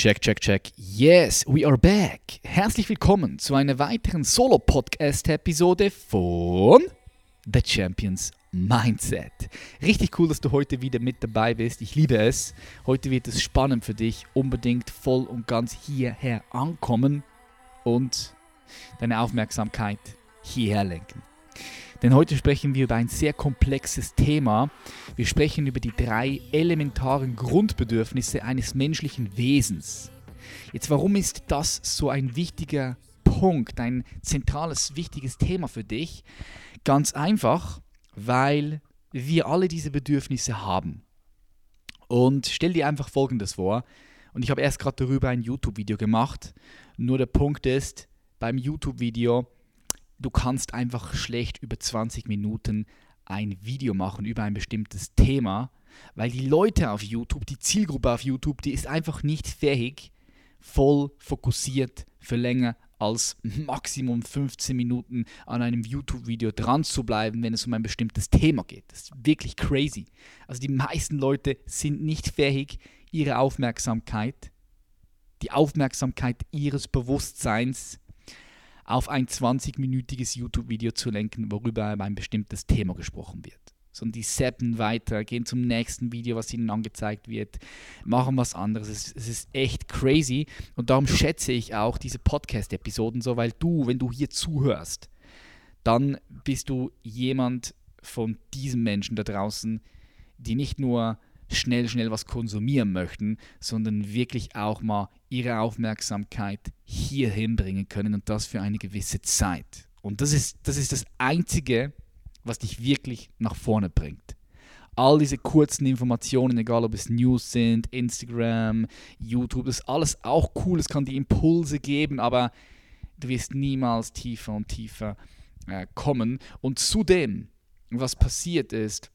Check, check, check. Yes, we are back. Herzlich willkommen zu einer weiteren Solo-Podcast-Episode von The Champions Mindset. Richtig cool, dass du heute wieder mit dabei bist. Ich liebe es. Heute wird es spannend für dich. Unbedingt voll und ganz hierher ankommen und deine Aufmerksamkeit hierher lenken. Denn heute sprechen wir über ein sehr komplexes Thema. Wir sprechen über die drei elementaren Grundbedürfnisse eines menschlichen Wesens. Jetzt, warum ist das so ein wichtiger Punkt, ein zentrales, wichtiges Thema für dich? Ganz einfach, weil wir alle diese Bedürfnisse haben. Und stell dir einfach Folgendes vor. Und ich habe erst gerade darüber ein YouTube-Video gemacht. Nur der Punkt ist, beim YouTube-Video du kannst einfach schlecht über 20 Minuten ein Video machen über ein bestimmtes Thema, weil die Leute auf YouTube, die Zielgruppe auf YouTube, die ist einfach nicht fähig, voll fokussiert für länger als Maximum 15 Minuten an einem YouTube-Video dran zu bleiben, wenn es um ein bestimmtes Thema geht. Das ist wirklich crazy. Also die meisten Leute sind nicht fähig, ihre Aufmerksamkeit, die Aufmerksamkeit ihres Bewusstseins auf ein 20-minütiges YouTube-Video zu lenken, worüber über ein bestimmtes Thema gesprochen wird. Sondern die seppen weiter, gehen zum nächsten Video, was ihnen angezeigt wird, machen was anderes. Es, es ist echt crazy und darum schätze ich auch diese Podcast-Episoden so, weil du, wenn du hier zuhörst, dann bist du jemand von diesen Menschen da draußen, die nicht nur schnell, schnell was konsumieren möchten, sondern wirklich auch mal ihre Aufmerksamkeit hier hinbringen können und das für eine gewisse Zeit. Und das ist, das ist das Einzige, was dich wirklich nach vorne bringt. All diese kurzen Informationen, egal ob es News sind, Instagram, YouTube, das ist alles auch cool, es kann die Impulse geben, aber du wirst niemals tiefer und tiefer äh, kommen. Und zudem, was passiert ist,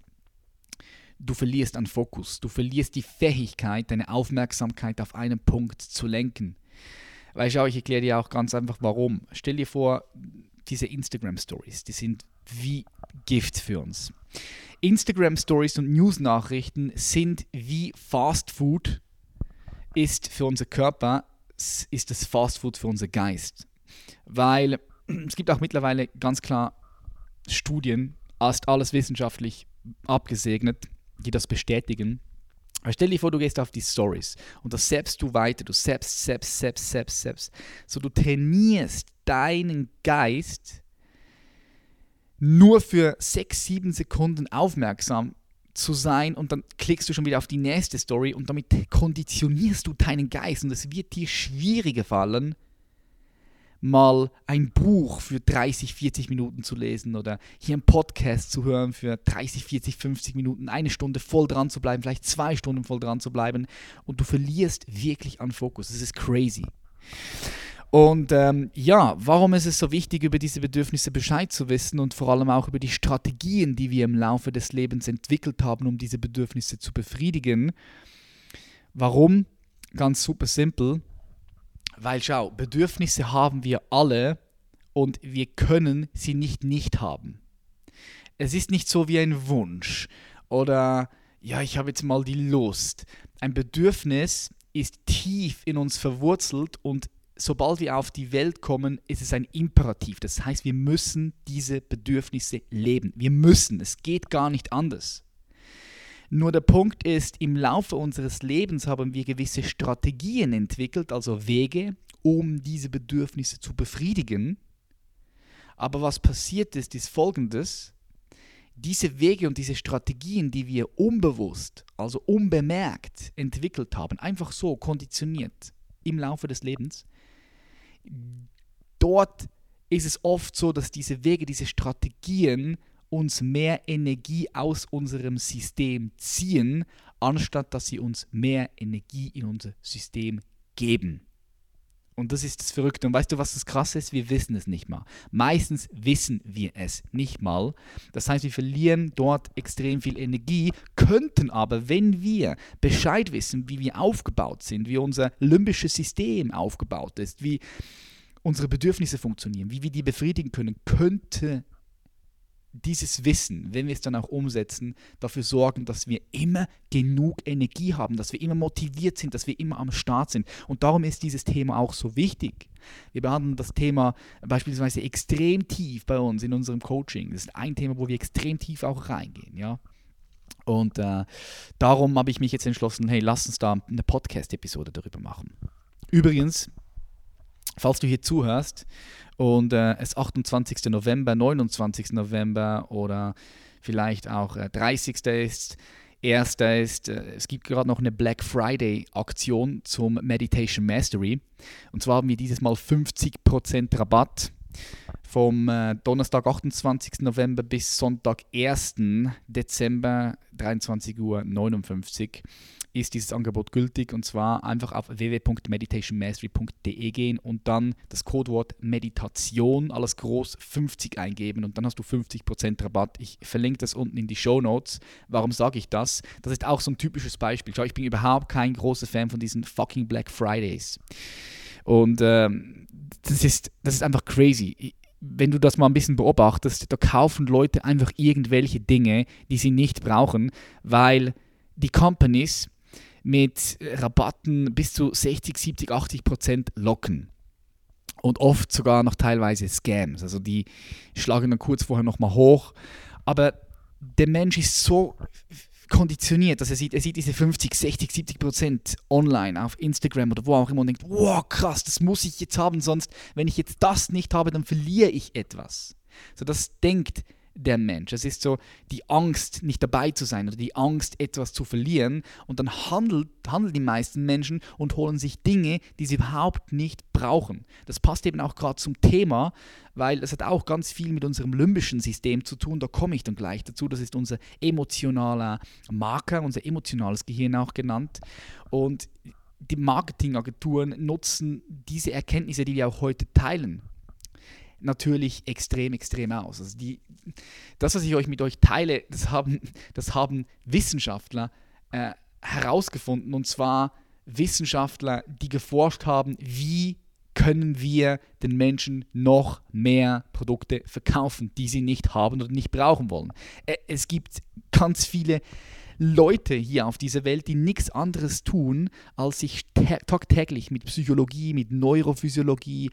du verlierst an Fokus, du verlierst die Fähigkeit, deine Aufmerksamkeit auf einen Punkt zu lenken. Weil schau, ich erkläre dir auch ganz einfach warum. Stell dir vor, diese Instagram Stories, die sind wie Gift für uns. Instagram Stories und News-Nachrichten sind wie Fast Food ist für unser Körper, ist das Fast Food für unser Geist. Weil es gibt auch mittlerweile ganz klar Studien, ist alles wissenschaftlich abgesegnet, die das bestätigen. Aber stell dir vor, du gehst auf die Stories und das selbst du weiter, du selbst, selbst, selbst, selbst, selbst. So, du trainierst deinen Geist nur für sechs, sieben Sekunden aufmerksam zu sein und dann klickst du schon wieder auf die nächste Story und damit konditionierst du deinen Geist und es wird dir schwieriger fallen, mal ein Buch für 30, 40 Minuten zu lesen oder hier einen Podcast zu hören für 30, 40, 50 Minuten, eine Stunde voll dran zu bleiben, vielleicht zwei Stunden voll dran zu bleiben und du verlierst wirklich an Fokus. Das ist crazy. Und ähm, ja, warum ist es so wichtig, über diese Bedürfnisse Bescheid zu wissen und vor allem auch über die Strategien, die wir im Laufe des Lebens entwickelt haben, um diese Bedürfnisse zu befriedigen? Warum? Ganz super simpel weil schau, Bedürfnisse haben wir alle und wir können sie nicht nicht haben. Es ist nicht so wie ein Wunsch oder ja, ich habe jetzt mal die Lust. Ein Bedürfnis ist tief in uns verwurzelt und sobald wir auf die Welt kommen, ist es ein Imperativ. Das heißt, wir müssen diese Bedürfnisse leben. Wir müssen, es geht gar nicht anders. Nur der Punkt ist, im Laufe unseres Lebens haben wir gewisse Strategien entwickelt, also Wege, um diese Bedürfnisse zu befriedigen. Aber was passiert ist, ist folgendes. Diese Wege und diese Strategien, die wir unbewusst, also unbemerkt entwickelt haben, einfach so konditioniert im Laufe des Lebens, dort ist es oft so, dass diese Wege, diese Strategien uns mehr Energie aus unserem System ziehen, anstatt dass sie uns mehr Energie in unser System geben. Und das ist das Verrückte. Und weißt du, was das Krasse ist? Wir wissen es nicht mal. Meistens wissen wir es nicht mal. Das heißt, wir verlieren dort extrem viel Energie, könnten aber, wenn wir Bescheid wissen, wie wir aufgebaut sind, wie unser limbisches System aufgebaut ist, wie unsere Bedürfnisse funktionieren, wie wir die befriedigen können, könnte dieses Wissen, wenn wir es dann auch umsetzen, dafür sorgen, dass wir immer genug Energie haben, dass wir immer motiviert sind, dass wir immer am Start sind. Und darum ist dieses Thema auch so wichtig. Wir behandeln das Thema beispielsweise extrem tief bei uns in unserem Coaching. Das ist ein Thema, wo wir extrem tief auch reingehen, ja. Und äh, darum habe ich mich jetzt entschlossen, hey, lass uns da eine Podcast-Episode darüber machen. Übrigens, falls du hier zuhörst und äh, es 28. November, 29. November oder vielleicht auch äh, 30. ist, Erster ist, äh, es gibt gerade noch eine Black Friday Aktion zum Meditation Mastery. Und zwar haben wir dieses Mal 50% Rabatt vom äh, Donnerstag, 28. November bis Sonntag, 1. Dezember, 23.59 Uhr ist dieses Angebot gültig und zwar einfach auf www.meditationmastery.de gehen und dann das Codewort Meditation, alles groß 50 eingeben und dann hast du 50% Rabatt. Ich verlinke das unten in die Show Notes. Warum sage ich das? Das ist auch so ein typisches Beispiel. Schau, ich bin überhaupt kein großer Fan von diesen fucking Black Fridays. Und ähm, das, ist, das ist einfach crazy wenn du das mal ein bisschen beobachtest, da kaufen Leute einfach irgendwelche Dinge, die sie nicht brauchen, weil die Companies mit Rabatten bis zu 60, 70, 80 Prozent locken. Und oft sogar noch teilweise Scams. Also die schlagen dann kurz vorher nochmal hoch. Aber der Mensch ist so konditioniert, dass er sieht, er sieht diese 50, 60, 70 Prozent online auf Instagram oder wo auch immer und denkt, wow, krass, das muss ich jetzt haben, sonst, wenn ich jetzt das nicht habe, dann verliere ich etwas. So, das denkt der Mensch. Es ist so die Angst, nicht dabei zu sein oder die Angst, etwas zu verlieren. Und dann handelt, handeln die meisten Menschen und holen sich Dinge, die sie überhaupt nicht brauchen. Das passt eben auch gerade zum Thema, weil es hat auch ganz viel mit unserem limbischen System zu tun. Da komme ich dann gleich dazu. Das ist unser emotionaler Marker, unser emotionales Gehirn auch genannt. Und die Marketingagenturen nutzen diese Erkenntnisse, die wir auch heute teilen, natürlich extrem, extrem aus. Also die, das, was ich euch mit euch teile, das haben, das haben Wissenschaftler äh, herausgefunden. Und zwar Wissenschaftler, die geforscht haben, wie können wir den Menschen noch mehr Produkte verkaufen, die sie nicht haben oder nicht brauchen wollen. Äh, es gibt ganz viele Leute hier auf dieser Welt, die nichts anderes tun, als sich tagtäglich mit Psychologie, mit Neurophysiologie,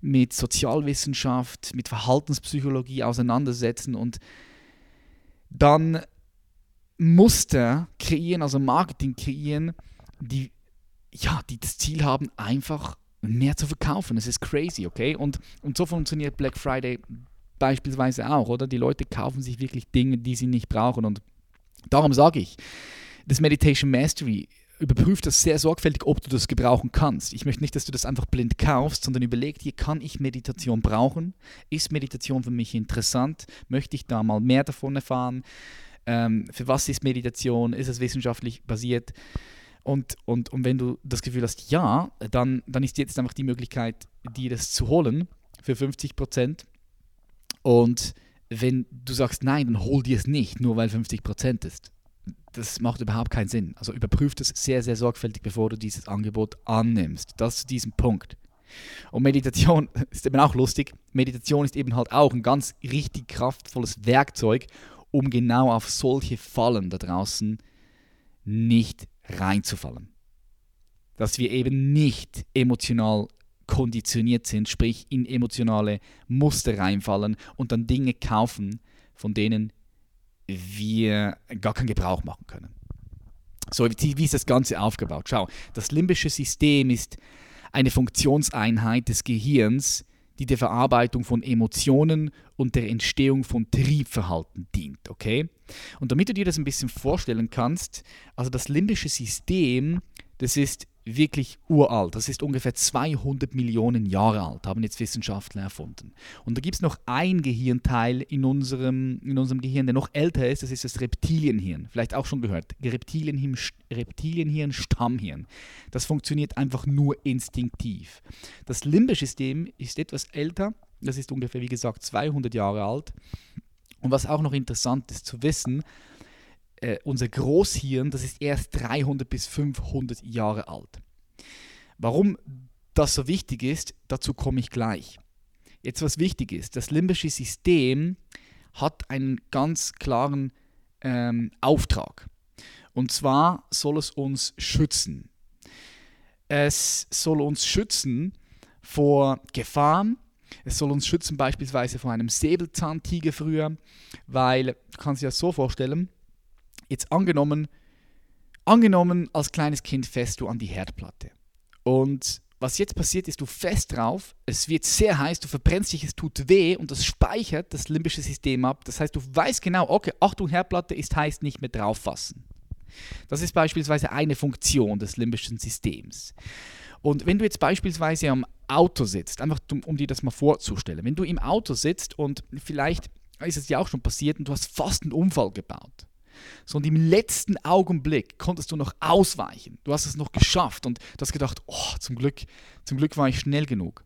mit Sozialwissenschaft, mit Verhaltenspsychologie auseinandersetzen und dann Muster kreieren, also Marketing kreieren, die, ja, die das Ziel haben, einfach mehr zu verkaufen. Es ist crazy, okay? Und, und so funktioniert Black Friday beispielsweise auch, oder? Die Leute kaufen sich wirklich Dinge, die sie nicht brauchen und Darum sage ich, das Meditation Mastery überprüft das sehr sorgfältig, ob du das gebrauchen kannst. Ich möchte nicht, dass du das einfach blind kaufst, sondern überleg dir, kann ich Meditation brauchen? Ist Meditation für mich interessant? Möchte ich da mal mehr davon erfahren? Ähm, für was ist Meditation? Ist es wissenschaftlich basiert? Und, und, und wenn du das Gefühl hast, ja, dann, dann ist jetzt einfach die Möglichkeit, dir das zu holen für 50 Prozent. Und wenn du sagst, nein, dann hol dir es nicht, nur weil 50% ist. Das macht überhaupt keinen Sinn. Also überprüf das sehr, sehr sorgfältig, bevor du dieses Angebot annimmst. Das zu diesem Punkt. Und Meditation ist eben auch lustig. Meditation ist eben halt auch ein ganz richtig kraftvolles Werkzeug, um genau auf solche Fallen da draußen nicht reinzufallen. Dass wir eben nicht emotional konditioniert sind, sprich in emotionale Muster reinfallen und dann Dinge kaufen, von denen wir gar keinen Gebrauch machen können. So, wie ist das Ganze aufgebaut? Schau, das limbische System ist eine Funktionseinheit des Gehirns, die der Verarbeitung von Emotionen und der Entstehung von Triebverhalten dient, okay? Und damit du dir das ein bisschen vorstellen kannst, also das limbische System, das ist wirklich uralt. Das ist ungefähr 200 Millionen Jahre alt, haben jetzt Wissenschaftler erfunden. Und da gibt es noch ein Gehirnteil in unserem, in unserem Gehirn, der noch älter ist, das ist das Reptilienhirn. Vielleicht auch schon gehört. Reptilienhirn, Reptilienhirn Stammhirn. Das funktioniert einfach nur instinktiv. Das limbische System ist etwas älter, das ist ungefähr, wie gesagt, 200 Jahre alt. Und was auch noch interessant ist zu wissen, äh, unser Großhirn, das ist erst 300 bis 500 Jahre alt. Warum das so wichtig ist, dazu komme ich gleich. Jetzt was wichtig ist, das limbische System hat einen ganz klaren ähm, Auftrag. Und zwar soll es uns schützen. Es soll uns schützen vor Gefahren. Es soll uns schützen beispielsweise vor einem Säbelzahntiger früher, weil du kannst dir das so vorstellen, jetzt angenommen, angenommen als kleines Kind fährst du an die Herdplatte und was jetzt passiert, ist, du fest drauf, es wird sehr heiß, du verbrennst dich, es tut weh und das speichert das limbische System ab. Das heißt, du weißt genau, okay, Achtung, Herdplatte ist heiß, nicht mehr drauffassen. Das ist beispielsweise eine Funktion des limbischen Systems. Und wenn du jetzt beispielsweise am Auto sitzt, einfach um, um dir das mal vorzustellen, wenn du im Auto sitzt und vielleicht ist es dir auch schon passiert und du hast fast einen Unfall gebaut. So und im letzten Augenblick konntest du noch ausweichen. Du hast es noch geschafft und du hast gedacht, oh, zum Glück, zum Glück war ich schnell genug.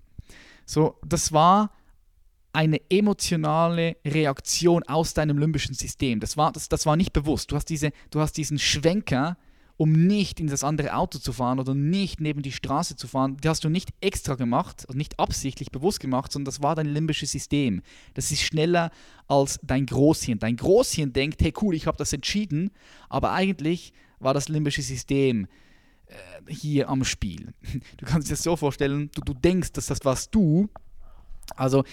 So, das war eine emotionale Reaktion aus deinem limbischen System. Das war, das, das war nicht bewusst. Du hast, diese, du hast diesen Schwenker um nicht in das andere Auto zu fahren oder nicht neben die Straße zu fahren, die hast du nicht extra gemacht, also nicht absichtlich bewusst gemacht, sondern das war dein limbisches System. Das ist schneller als dein Großhirn. Dein Großhirn denkt, hey cool, ich habe das entschieden, aber eigentlich war das limbische System äh, hier am Spiel. Du kannst dir das so vorstellen, du, du denkst, dass das was du, also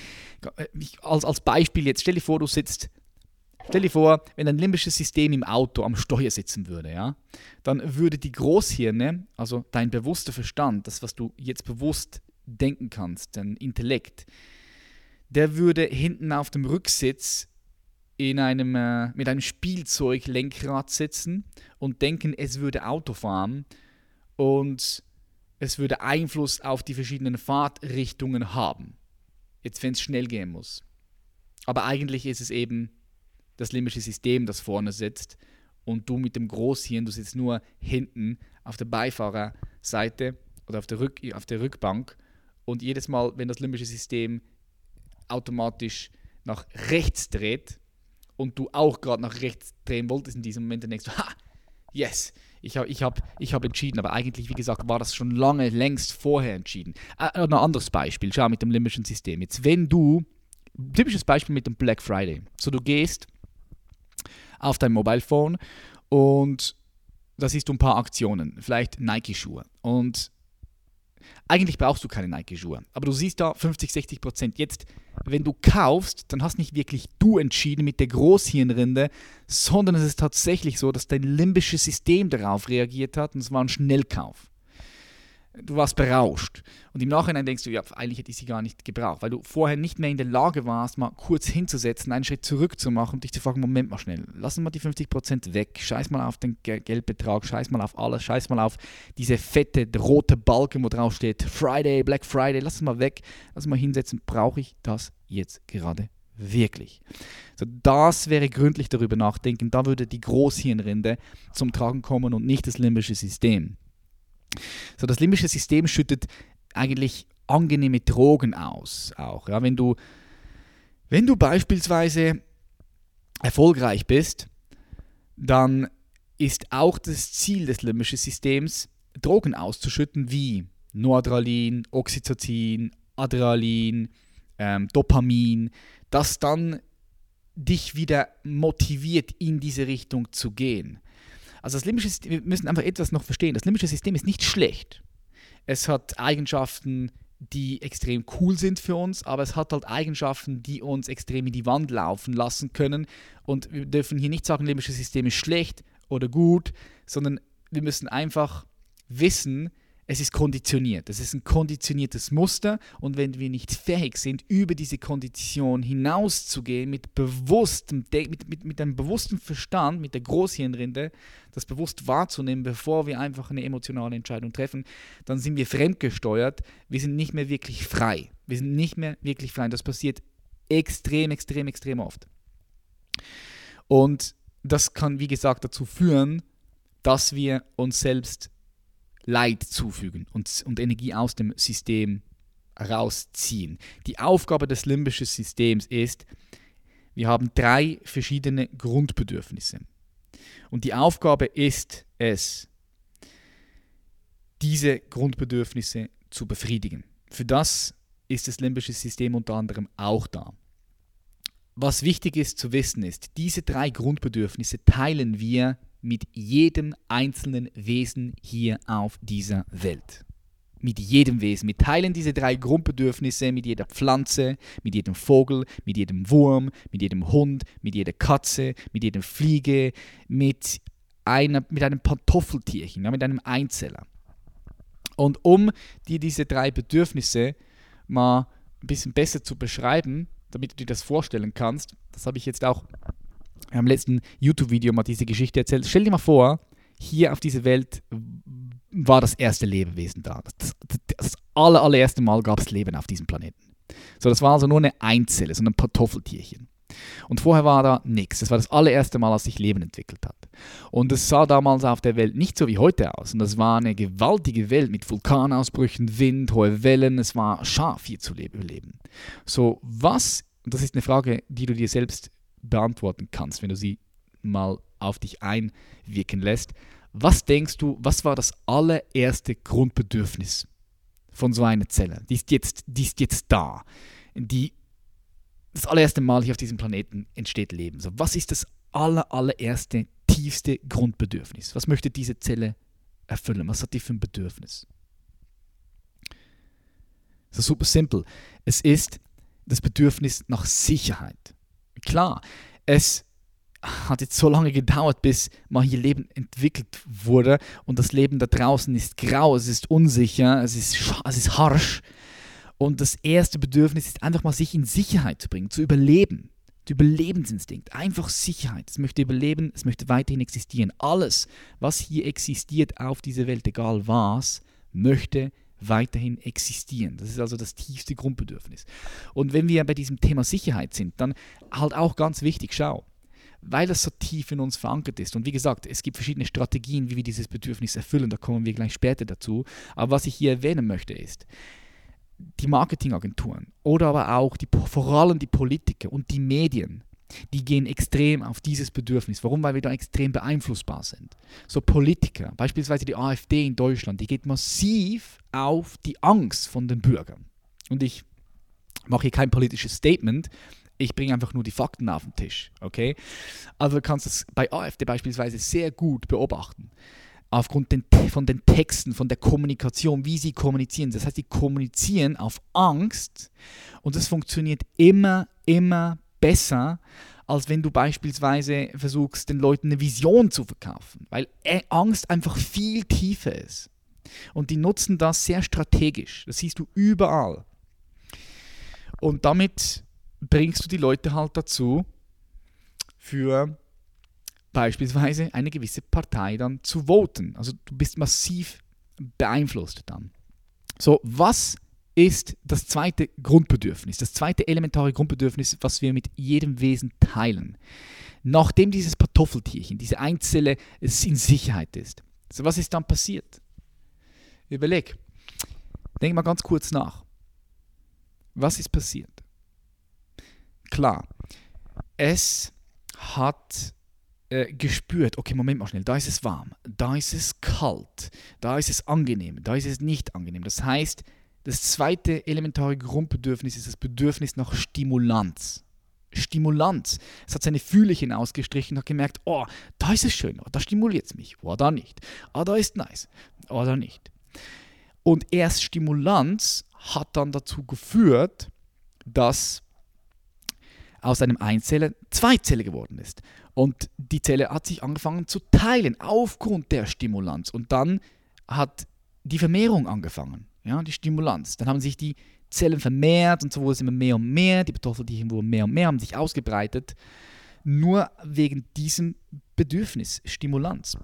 ich, als, als Beispiel jetzt, stell dir vor, du sitzt Stell dir vor, wenn ein limbisches System im Auto am Steuer sitzen würde, ja, dann würde die Großhirne, also dein bewusster Verstand, das, was du jetzt bewusst denken kannst, dein Intellekt, der würde hinten auf dem Rücksitz in einem, äh, mit einem Spielzeuglenkrad sitzen und denken, es würde Auto fahren und es würde Einfluss auf die verschiedenen Fahrtrichtungen haben. Jetzt, wenn es schnell gehen muss. Aber eigentlich ist es eben das limbische System, das vorne sitzt und du mit dem Großhirn, du sitzt nur hinten auf der Beifahrerseite oder auf der, Rück, auf der Rückbank und jedes Mal, wenn das limbische System automatisch nach rechts dreht und du auch gerade nach rechts drehen wolltest in diesem Moment, dann denkst du, ha, yes, ich habe ich hab, ich hab entschieden. Aber eigentlich, wie gesagt, war das schon lange, längst vorher entschieden. Äh, ein anderes Beispiel, schau mit dem limbischen System. Jetzt, wenn du, typisches Beispiel mit dem Black Friday. So, du gehst auf dein Mobile Phone und da siehst du ein paar Aktionen, vielleicht Nike-Schuhe. Und eigentlich brauchst du keine Nike-Schuhe, aber du siehst da 50, 60 Prozent. Jetzt, wenn du kaufst, dann hast nicht wirklich du entschieden mit der Großhirnrinde, sondern es ist tatsächlich so, dass dein limbisches System darauf reagiert hat und es war ein Schnellkauf du warst berauscht. Und im Nachhinein denkst du, ja, eigentlich hätte ich sie gar nicht gebraucht, weil du vorher nicht mehr in der Lage warst, mal kurz hinzusetzen, einen Schritt zurück zu machen und dich zu fragen, Moment mal schnell, lassen wir die 50% weg, scheiß mal auf den Geldbetrag, scheiß mal auf alles, scheiß mal auf diese fette rote Balken, wo drauf steht, Friday, Black Friday, lass es mal weg, lass mal hinsetzen, brauche ich das jetzt gerade wirklich? So, das wäre gründlich darüber nachdenken, da würde die Großhirnrinde zum Tragen kommen und nicht das limbische System. So, das limbische System schüttet eigentlich angenehme Drogen aus. Auch, ja, wenn du, wenn du beispielsweise erfolgreich bist, dann ist auch das Ziel des limbischen Systems, Drogen auszuschütten wie Noradrenalin, Oxytocin, Adrenalin, ähm, Dopamin, das dann dich wieder motiviert, in diese Richtung zu gehen. Also das limbische System, wir müssen einfach etwas noch verstehen. Das limbische System ist nicht schlecht. Es hat Eigenschaften, die extrem cool sind für uns, aber es hat halt Eigenschaften, die uns extrem in die Wand laufen lassen können. Und wir dürfen hier nicht sagen, limbisches System ist schlecht oder gut, sondern wir müssen einfach wissen, es ist konditioniert. Es ist ein konditioniertes Muster und wenn wir nicht fähig sind, über diese Kondition hinauszugehen mit bewusstem, mit, mit, mit einem bewussten Verstand, mit der Großhirnrinde, das bewusst wahrzunehmen, bevor wir einfach eine emotionale Entscheidung treffen, dann sind wir fremdgesteuert. Wir sind nicht mehr wirklich frei. Wir sind nicht mehr wirklich frei. Und das passiert extrem, extrem, extrem oft. Und das kann, wie gesagt, dazu führen, dass wir uns selbst Leid zufügen und, und Energie aus dem System rausziehen. Die Aufgabe des limbischen Systems ist, wir haben drei verschiedene Grundbedürfnisse. Und die Aufgabe ist es, diese Grundbedürfnisse zu befriedigen. Für das ist das limbische System unter anderem auch da. was wichtig ist zu wissen ist, diese drei Grundbedürfnisse teilen wir mit jedem einzelnen Wesen hier auf dieser Welt. Mit jedem Wesen. Wir teilen diese drei Grundbedürfnisse mit jeder Pflanze, mit jedem Vogel, mit jedem Wurm, mit jedem Hund, mit jeder Katze, mit jedem Fliege, mit, einer, mit einem Pantoffeltierchen, mit einem Einzeller. Und um dir diese drei Bedürfnisse mal ein bisschen besser zu beschreiben, damit du dir das vorstellen kannst, das habe ich jetzt auch im letzten YouTube-Video mal diese Geschichte erzählt. Stell dir mal vor, hier auf dieser Welt war das erste Lebewesen da. Das, das, das aller, allererste Mal gab es Leben auf diesem Planeten. So, das war also nur eine Einzelle, so ein Kartoffeltierchen. Und vorher war da nichts. Das war das allererste Mal, als sich Leben entwickelt hat. Und es sah damals auf der Welt nicht so wie heute aus. Und das war eine gewaltige Welt mit Vulkanausbrüchen, Wind, hohe Wellen. Es war scharf hier zu überleben. So, was, und das ist eine Frage, die du dir selbst beantworten kannst, wenn du sie mal auf dich einwirken lässt. Was denkst du, was war das allererste Grundbedürfnis von so einer Zelle? Die ist jetzt, die ist jetzt da. Die, das allererste Mal hier auf diesem Planeten entsteht Leben. So, was ist das aller, allererste, tiefste Grundbedürfnis? Was möchte diese Zelle erfüllen? Was hat die für ein Bedürfnis? Das ist super simpel. Es ist das Bedürfnis nach Sicherheit. Klar, es hat jetzt so lange gedauert, bis mal hier Leben entwickelt wurde und das Leben da draußen ist grau, es ist unsicher, es ist, es ist harsch. Und das erste Bedürfnis ist einfach mal sich in Sicherheit zu bringen, zu überleben. Der Überlebensinstinkt, einfach Sicherheit. Es möchte überleben, es möchte weiterhin existieren. Alles, was hier existiert auf dieser Welt, egal was, möchte weiterhin existieren. Das ist also das tiefste Grundbedürfnis. Und wenn wir bei diesem Thema Sicherheit sind, dann halt auch ganz wichtig, schau, weil das so tief in uns verankert ist. Und wie gesagt, es gibt verschiedene Strategien, wie wir dieses Bedürfnis erfüllen, da kommen wir gleich später dazu. Aber was ich hier erwähnen möchte ist, die Marketingagenturen oder aber auch die, vor allem die Politiker und die Medien, die gehen extrem auf dieses Bedürfnis. Warum? Weil wir da extrem beeinflussbar sind. So Politiker, beispielsweise die AfD in Deutschland, die geht massiv auf die Angst von den Bürgern. Und ich mache hier kein politisches Statement, ich bringe einfach nur die Fakten auf den Tisch. Okay? Also du kannst es bei AfD beispielsweise sehr gut beobachten. Aufgrund den, von den Texten, von der Kommunikation, wie sie kommunizieren. Das heißt, sie kommunizieren auf Angst und das funktioniert immer, immer besser, als wenn du beispielsweise versuchst, den Leuten eine Vision zu verkaufen, weil Angst einfach viel tiefer ist. Und die nutzen das sehr strategisch. Das siehst du überall. Und damit bringst du die Leute halt dazu, für beispielsweise eine gewisse Partei dann zu voten. Also du bist massiv beeinflusst dann. So, was ist das zweite Grundbedürfnis, das zweite elementare Grundbedürfnis, was wir mit jedem Wesen teilen? Nachdem dieses Kartoffeltierchen, diese Einzelle in Sicherheit ist. So, was ist dann passiert? Überleg. Denk mal ganz kurz nach. Was ist passiert? klar. Es hat äh, gespürt, okay, Moment mal schnell, da ist es warm, da ist es kalt, da ist es angenehm, da ist es nicht angenehm. Das heißt, das zweite elementare Grundbedürfnis ist das Bedürfnis nach Stimulanz. Stimulanz. Es hat seine Fühlchen ausgestrichen und hat gemerkt, oh, da ist es schön, oh, da stimuliert es mich, oh, da nicht. oh, da ist nice, oh, da nicht. Und erst Stimulanz hat dann dazu geführt, dass aus einem Einzeller Zweizelle geworden ist. Und die Zelle hat sich angefangen zu teilen aufgrund der Stimulanz. Und dann hat die Vermehrung angefangen, ja, die Stimulanz. Dann haben sich die Zellen vermehrt und so wurde es immer mehr und mehr. Die Kartoffeltierchen wurden mehr und mehr, haben sich ausgebreitet. Nur wegen diesem Bedürfnis, Stimulanz.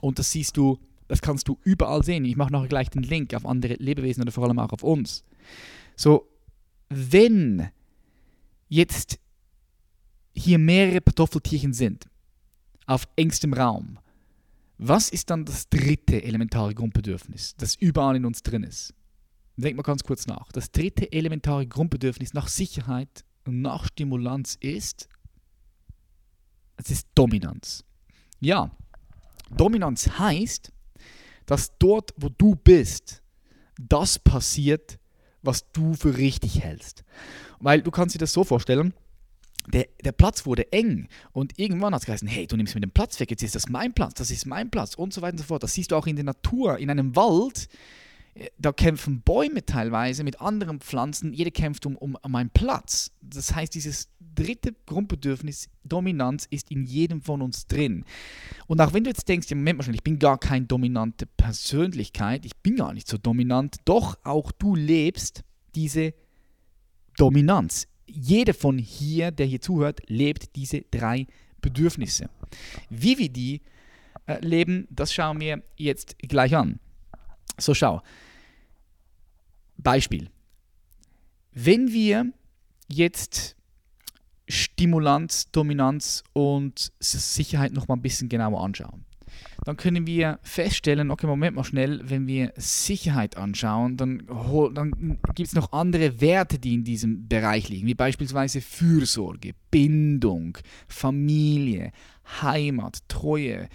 Und das siehst du, das kannst du überall sehen. Ich mache nachher gleich den Link auf andere Lebewesen oder vor allem auch auf uns. So, wenn jetzt hier mehrere Kartoffeltierchen sind, auf engstem Raum, was ist dann das dritte elementare Grundbedürfnis, das überall in uns drin ist? Denk mal ganz kurz nach. Das dritte elementare Grundbedürfnis nach Sicherheit und nach Stimulanz ist, es ist Dominanz. Ja, Dominanz heißt, dass dort, wo du bist, das passiert, was du für richtig hältst. Weil du kannst dir das so vorstellen, der, der Platz wurde eng und irgendwann hat es geheißen, hey, du nimmst mir den Platz weg, jetzt ist das mein Platz, das ist mein Platz und so weiter und so fort. Das siehst du auch in der Natur, in einem Wald, äh, da kämpfen Bäume teilweise mit anderen Pflanzen, jeder kämpft um, um, um Platz. Das heißt, dieses dritte Grundbedürfnis, Dominanz, ist in jedem von uns drin. Und auch wenn du jetzt denkst, ja, Moment mal schon, ich bin gar keine dominante Persönlichkeit, ich bin gar nicht so dominant, doch auch du lebst diese Dominanz. Jeder von hier, der hier zuhört, lebt diese drei Bedürfnisse. Wie wir die äh, leben, das schauen wir jetzt gleich an. So, schau. Beispiel. Wenn wir jetzt Stimulanz, Dominanz und Sicherheit noch mal ein bisschen genauer anschauen, dann können wir feststellen, okay, Moment mal schnell, wenn wir Sicherheit anschauen, dann, dann gibt es noch andere Werte, die in diesem Bereich liegen, wie beispielsweise Fürsorge, Bindung, Familie, Heimat, Treue,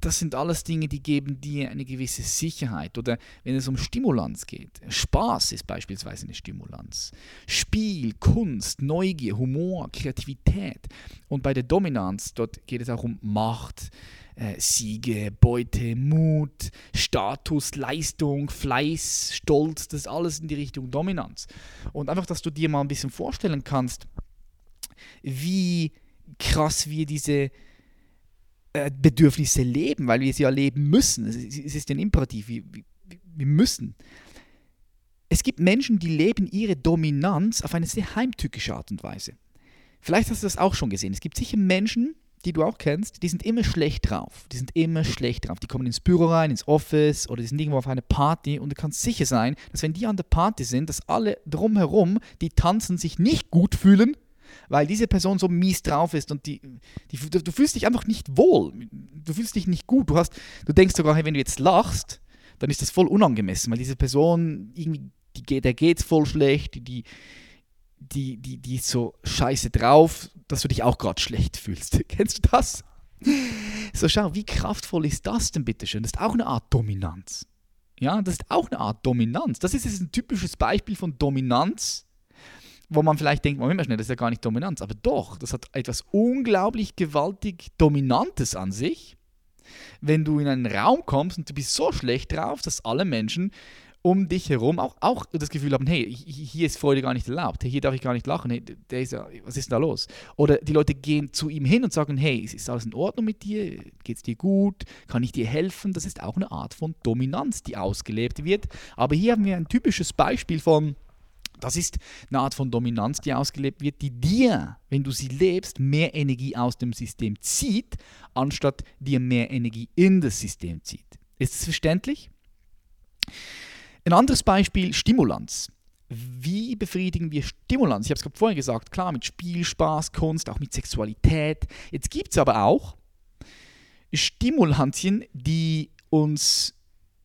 das sind alles Dinge, die geben dir eine gewisse Sicherheit. Oder wenn es um Stimulanz geht, Spaß ist beispielsweise eine Stimulanz. Spiel, Kunst, Neugier, Humor, Kreativität. Und bei der Dominanz, dort geht es auch um Macht, äh, Siege, Beute, Mut, Status, Leistung, Fleiß, Stolz, das ist alles in die Richtung Dominanz. Und einfach, dass du dir mal ein bisschen vorstellen kannst, wie krass wir diese Bedürfnisse leben, weil wir sie ja leben müssen. Es ist ein Imperativ, wir, wir müssen. Es gibt Menschen, die leben ihre Dominanz auf eine sehr heimtückische Art und Weise. Vielleicht hast du das auch schon gesehen. Es gibt sicher Menschen, die du auch kennst, die sind immer schlecht drauf. Die sind immer schlecht drauf. Die kommen ins Büro rein, ins Office oder die sind irgendwo auf einer Party und du kannst sicher sein, dass wenn die an der Party sind, dass alle drumherum, die tanzen, sich nicht gut fühlen weil diese Person so mies drauf ist und die, die, du fühlst dich einfach nicht wohl. Du fühlst dich nicht gut. Du, hast, du denkst sogar, hey, wenn du jetzt lachst, dann ist das voll unangemessen, weil diese Person irgendwie, die, der geht voll schlecht, die, die, die, die, ist so scheiße drauf, dass du dich auch gerade schlecht fühlst. Kennst du das? So, schau, wie kraftvoll ist das denn bitteschön? Das ist auch eine Art Dominanz. Ja, das ist auch eine Art Dominanz. Das ist jetzt ein typisches Beispiel von Dominanz, wo man vielleicht denkt, Moment mal schnell, das ist ja gar nicht Dominanz. Aber doch, das hat etwas unglaublich gewaltig Dominantes an sich, wenn du in einen Raum kommst und du bist so schlecht drauf, dass alle Menschen um dich herum auch, auch das Gefühl haben, hey, hier ist Freude gar nicht erlaubt, hier darf ich gar nicht lachen, hey, der ist ja, was ist da los? Oder die Leute gehen zu ihm hin und sagen, hey, ist alles in Ordnung mit dir? Geht es dir gut? Kann ich dir helfen? Das ist auch eine Art von Dominanz, die ausgelebt wird. Aber hier haben wir ein typisches Beispiel von das ist eine Art von Dominanz, die ausgelebt wird, die dir, wenn du sie lebst, mehr Energie aus dem System zieht, anstatt dir mehr Energie in das System zieht. Ist es verständlich? Ein anderes Beispiel, Stimulanz. Wie befriedigen wir Stimulanz? Ich habe es vorhin gesagt, klar, mit Spiel, Spaß, Kunst, auch mit Sexualität. Jetzt gibt es aber auch Stimulantien, die uns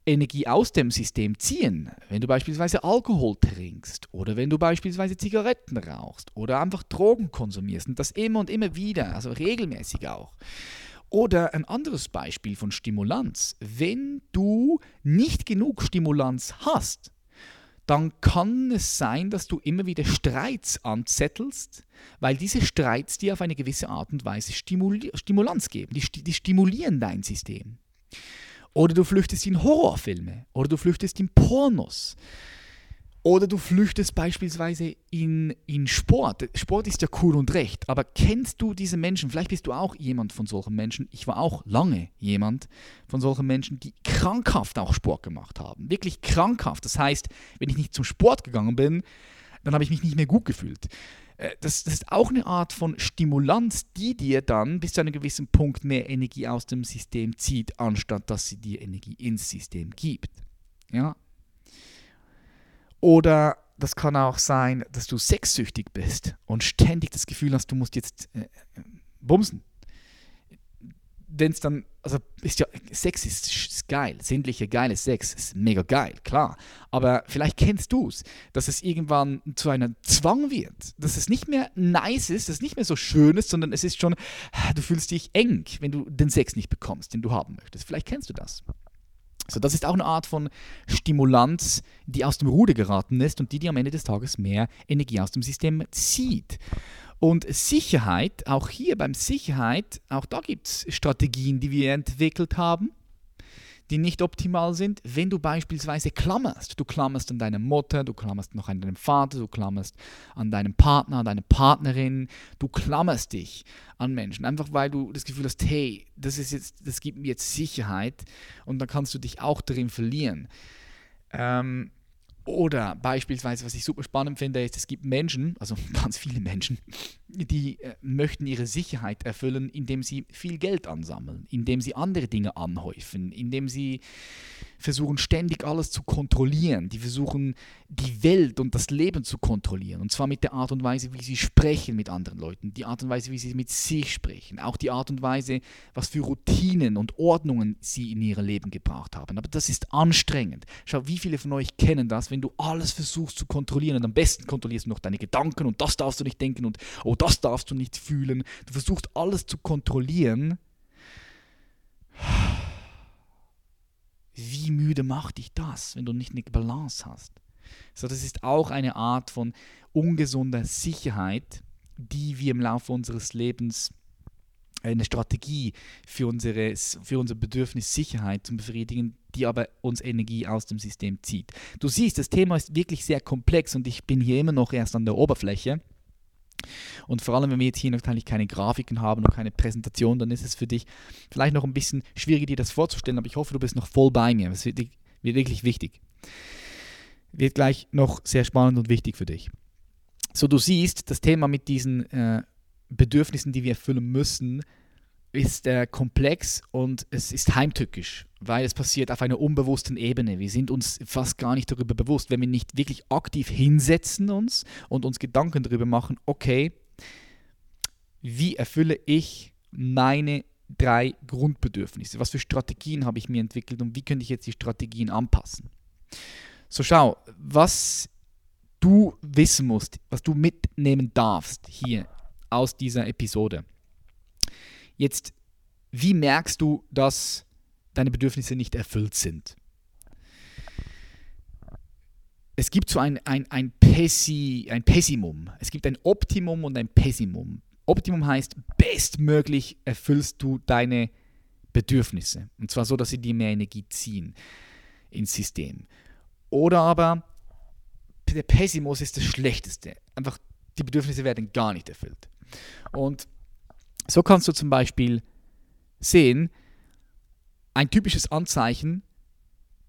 Energie aus dem System ziehen, wenn du beispielsweise Alkohol trinkst oder wenn du beispielsweise Zigaretten rauchst oder einfach Drogen konsumierst und das immer und immer wieder, also regelmäßig auch. Oder ein anderes Beispiel von Stimulanz. Wenn du nicht genug Stimulanz hast, dann kann es sein, dass du immer wieder Streits anzettelst, weil diese Streits dir auf eine gewisse Art und Weise Stimul Stimulanz geben. Die, die stimulieren dein System. Oder du flüchtest in Horrorfilme. Oder du flüchtest in Pornos. Oder du flüchtest beispielsweise in, in Sport. Sport ist ja cool und recht, aber kennst du diese Menschen? Vielleicht bist du auch jemand von solchen Menschen. Ich war auch lange jemand von solchen Menschen, die krankhaft auch Sport gemacht haben. Wirklich krankhaft. Das heißt, wenn ich nicht zum Sport gegangen bin, dann habe ich mich nicht mehr gut gefühlt. Äh, das, das, ist auch eine Art von Stimulanz, die dir dann bis zu einem gewissen Punkt mehr Energie aus dem System zieht, anstatt dass sie dir Energie ins System gibt. Ja? Oder das kann auch sein, dass du sexsüchtig bist und ständig das Gefühl hast, du musst jetzt äh, äh bumsen wenn es dann, also ist ja, Sex ist, ist geil, sinnlicher, geiler Sex ist mega geil, klar. Aber vielleicht kennst du es, dass es irgendwann zu einem Zwang wird, dass es nicht mehr nice ist, dass es nicht mehr so schön ist, sondern es ist schon, du fühlst dich eng, wenn du den Sex nicht bekommst, den du haben möchtest. Vielleicht kennst du das. So, das ist auch eine Art von Stimulanz, die aus dem Ruder geraten ist und die dir am Ende des Tages mehr Energie aus dem System zieht. Und Sicherheit, auch hier beim Sicherheit, auch da gibt es Strategien, die wir entwickelt haben die nicht optimal sind, wenn du beispielsweise klammerst. Du klammerst an deine Mutter, du klammerst noch an deinem Vater, du klammerst an deinem Partner, an deine Partnerin, du klammerst dich an Menschen, einfach weil du das Gefühl hast, hey, das ist jetzt, das gibt mir jetzt Sicherheit und dann kannst du dich auch darin verlieren. Ähm, oder beispielsweise, was ich super spannend finde, ist, es gibt Menschen, also ganz viele Menschen, die äh, möchten ihre Sicherheit erfüllen, indem sie viel Geld ansammeln, indem sie andere Dinge anhäufen, indem sie versuchen ständig alles zu kontrollieren. Die versuchen die Welt und das Leben zu kontrollieren. Und zwar mit der Art und Weise, wie sie sprechen mit anderen Leuten, die Art und Weise, wie sie mit sich sprechen, auch die Art und Weise, was für Routinen und Ordnungen sie in ihr Leben gebracht haben. Aber das ist anstrengend. Schau, wie viele von euch kennen das, wenn du alles versuchst zu kontrollieren und am besten kontrollierst du noch deine Gedanken und das darfst du nicht denken und oh, das darfst du nicht fühlen. Du versuchst alles zu kontrollieren wie müde macht dich das, wenn du nicht eine Balance hast? So, das ist auch eine Art von ungesunder Sicherheit, die wir im Laufe unseres Lebens eine Strategie für, unsere, für unser Bedürfnis Sicherheit zu befriedigen, die aber uns Energie aus dem System zieht. Du siehst, das Thema ist wirklich sehr komplex und ich bin hier immer noch erst an der Oberfläche. Und vor allem, wenn wir jetzt hier natürlich keine Grafiken haben und keine Präsentation, dann ist es für dich vielleicht noch ein bisschen schwieriger, dir das vorzustellen, aber ich hoffe, du bist noch voll bei mir. Das wird, wird wirklich wichtig. Wird gleich noch sehr spannend und wichtig für dich. So, du siehst, das Thema mit diesen äh, Bedürfnissen, die wir erfüllen müssen, ist äh, komplex und es ist heimtückisch, weil es passiert auf einer unbewussten Ebene. Wir sind uns fast gar nicht darüber bewusst, wenn wir nicht wirklich aktiv hinsetzen uns und uns Gedanken darüber machen, okay, wie erfülle ich meine drei Grundbedürfnisse? Was für Strategien habe ich mir entwickelt und wie könnte ich jetzt die Strategien anpassen? So schau, was du wissen musst, was du mitnehmen darfst hier aus dieser Episode Jetzt, wie merkst du, dass deine Bedürfnisse nicht erfüllt sind? Es gibt so ein, ein, ein, Pessi, ein Pessimum. Es gibt ein Optimum und ein Pessimum. Optimum heißt, bestmöglich erfüllst du deine Bedürfnisse. Und zwar so, dass sie dir mehr Energie ziehen ins System. Oder aber der Pessimus ist das Schlechteste. Einfach, die Bedürfnisse werden gar nicht erfüllt. Und so kannst du zum Beispiel sehen, ein typisches Anzeichen,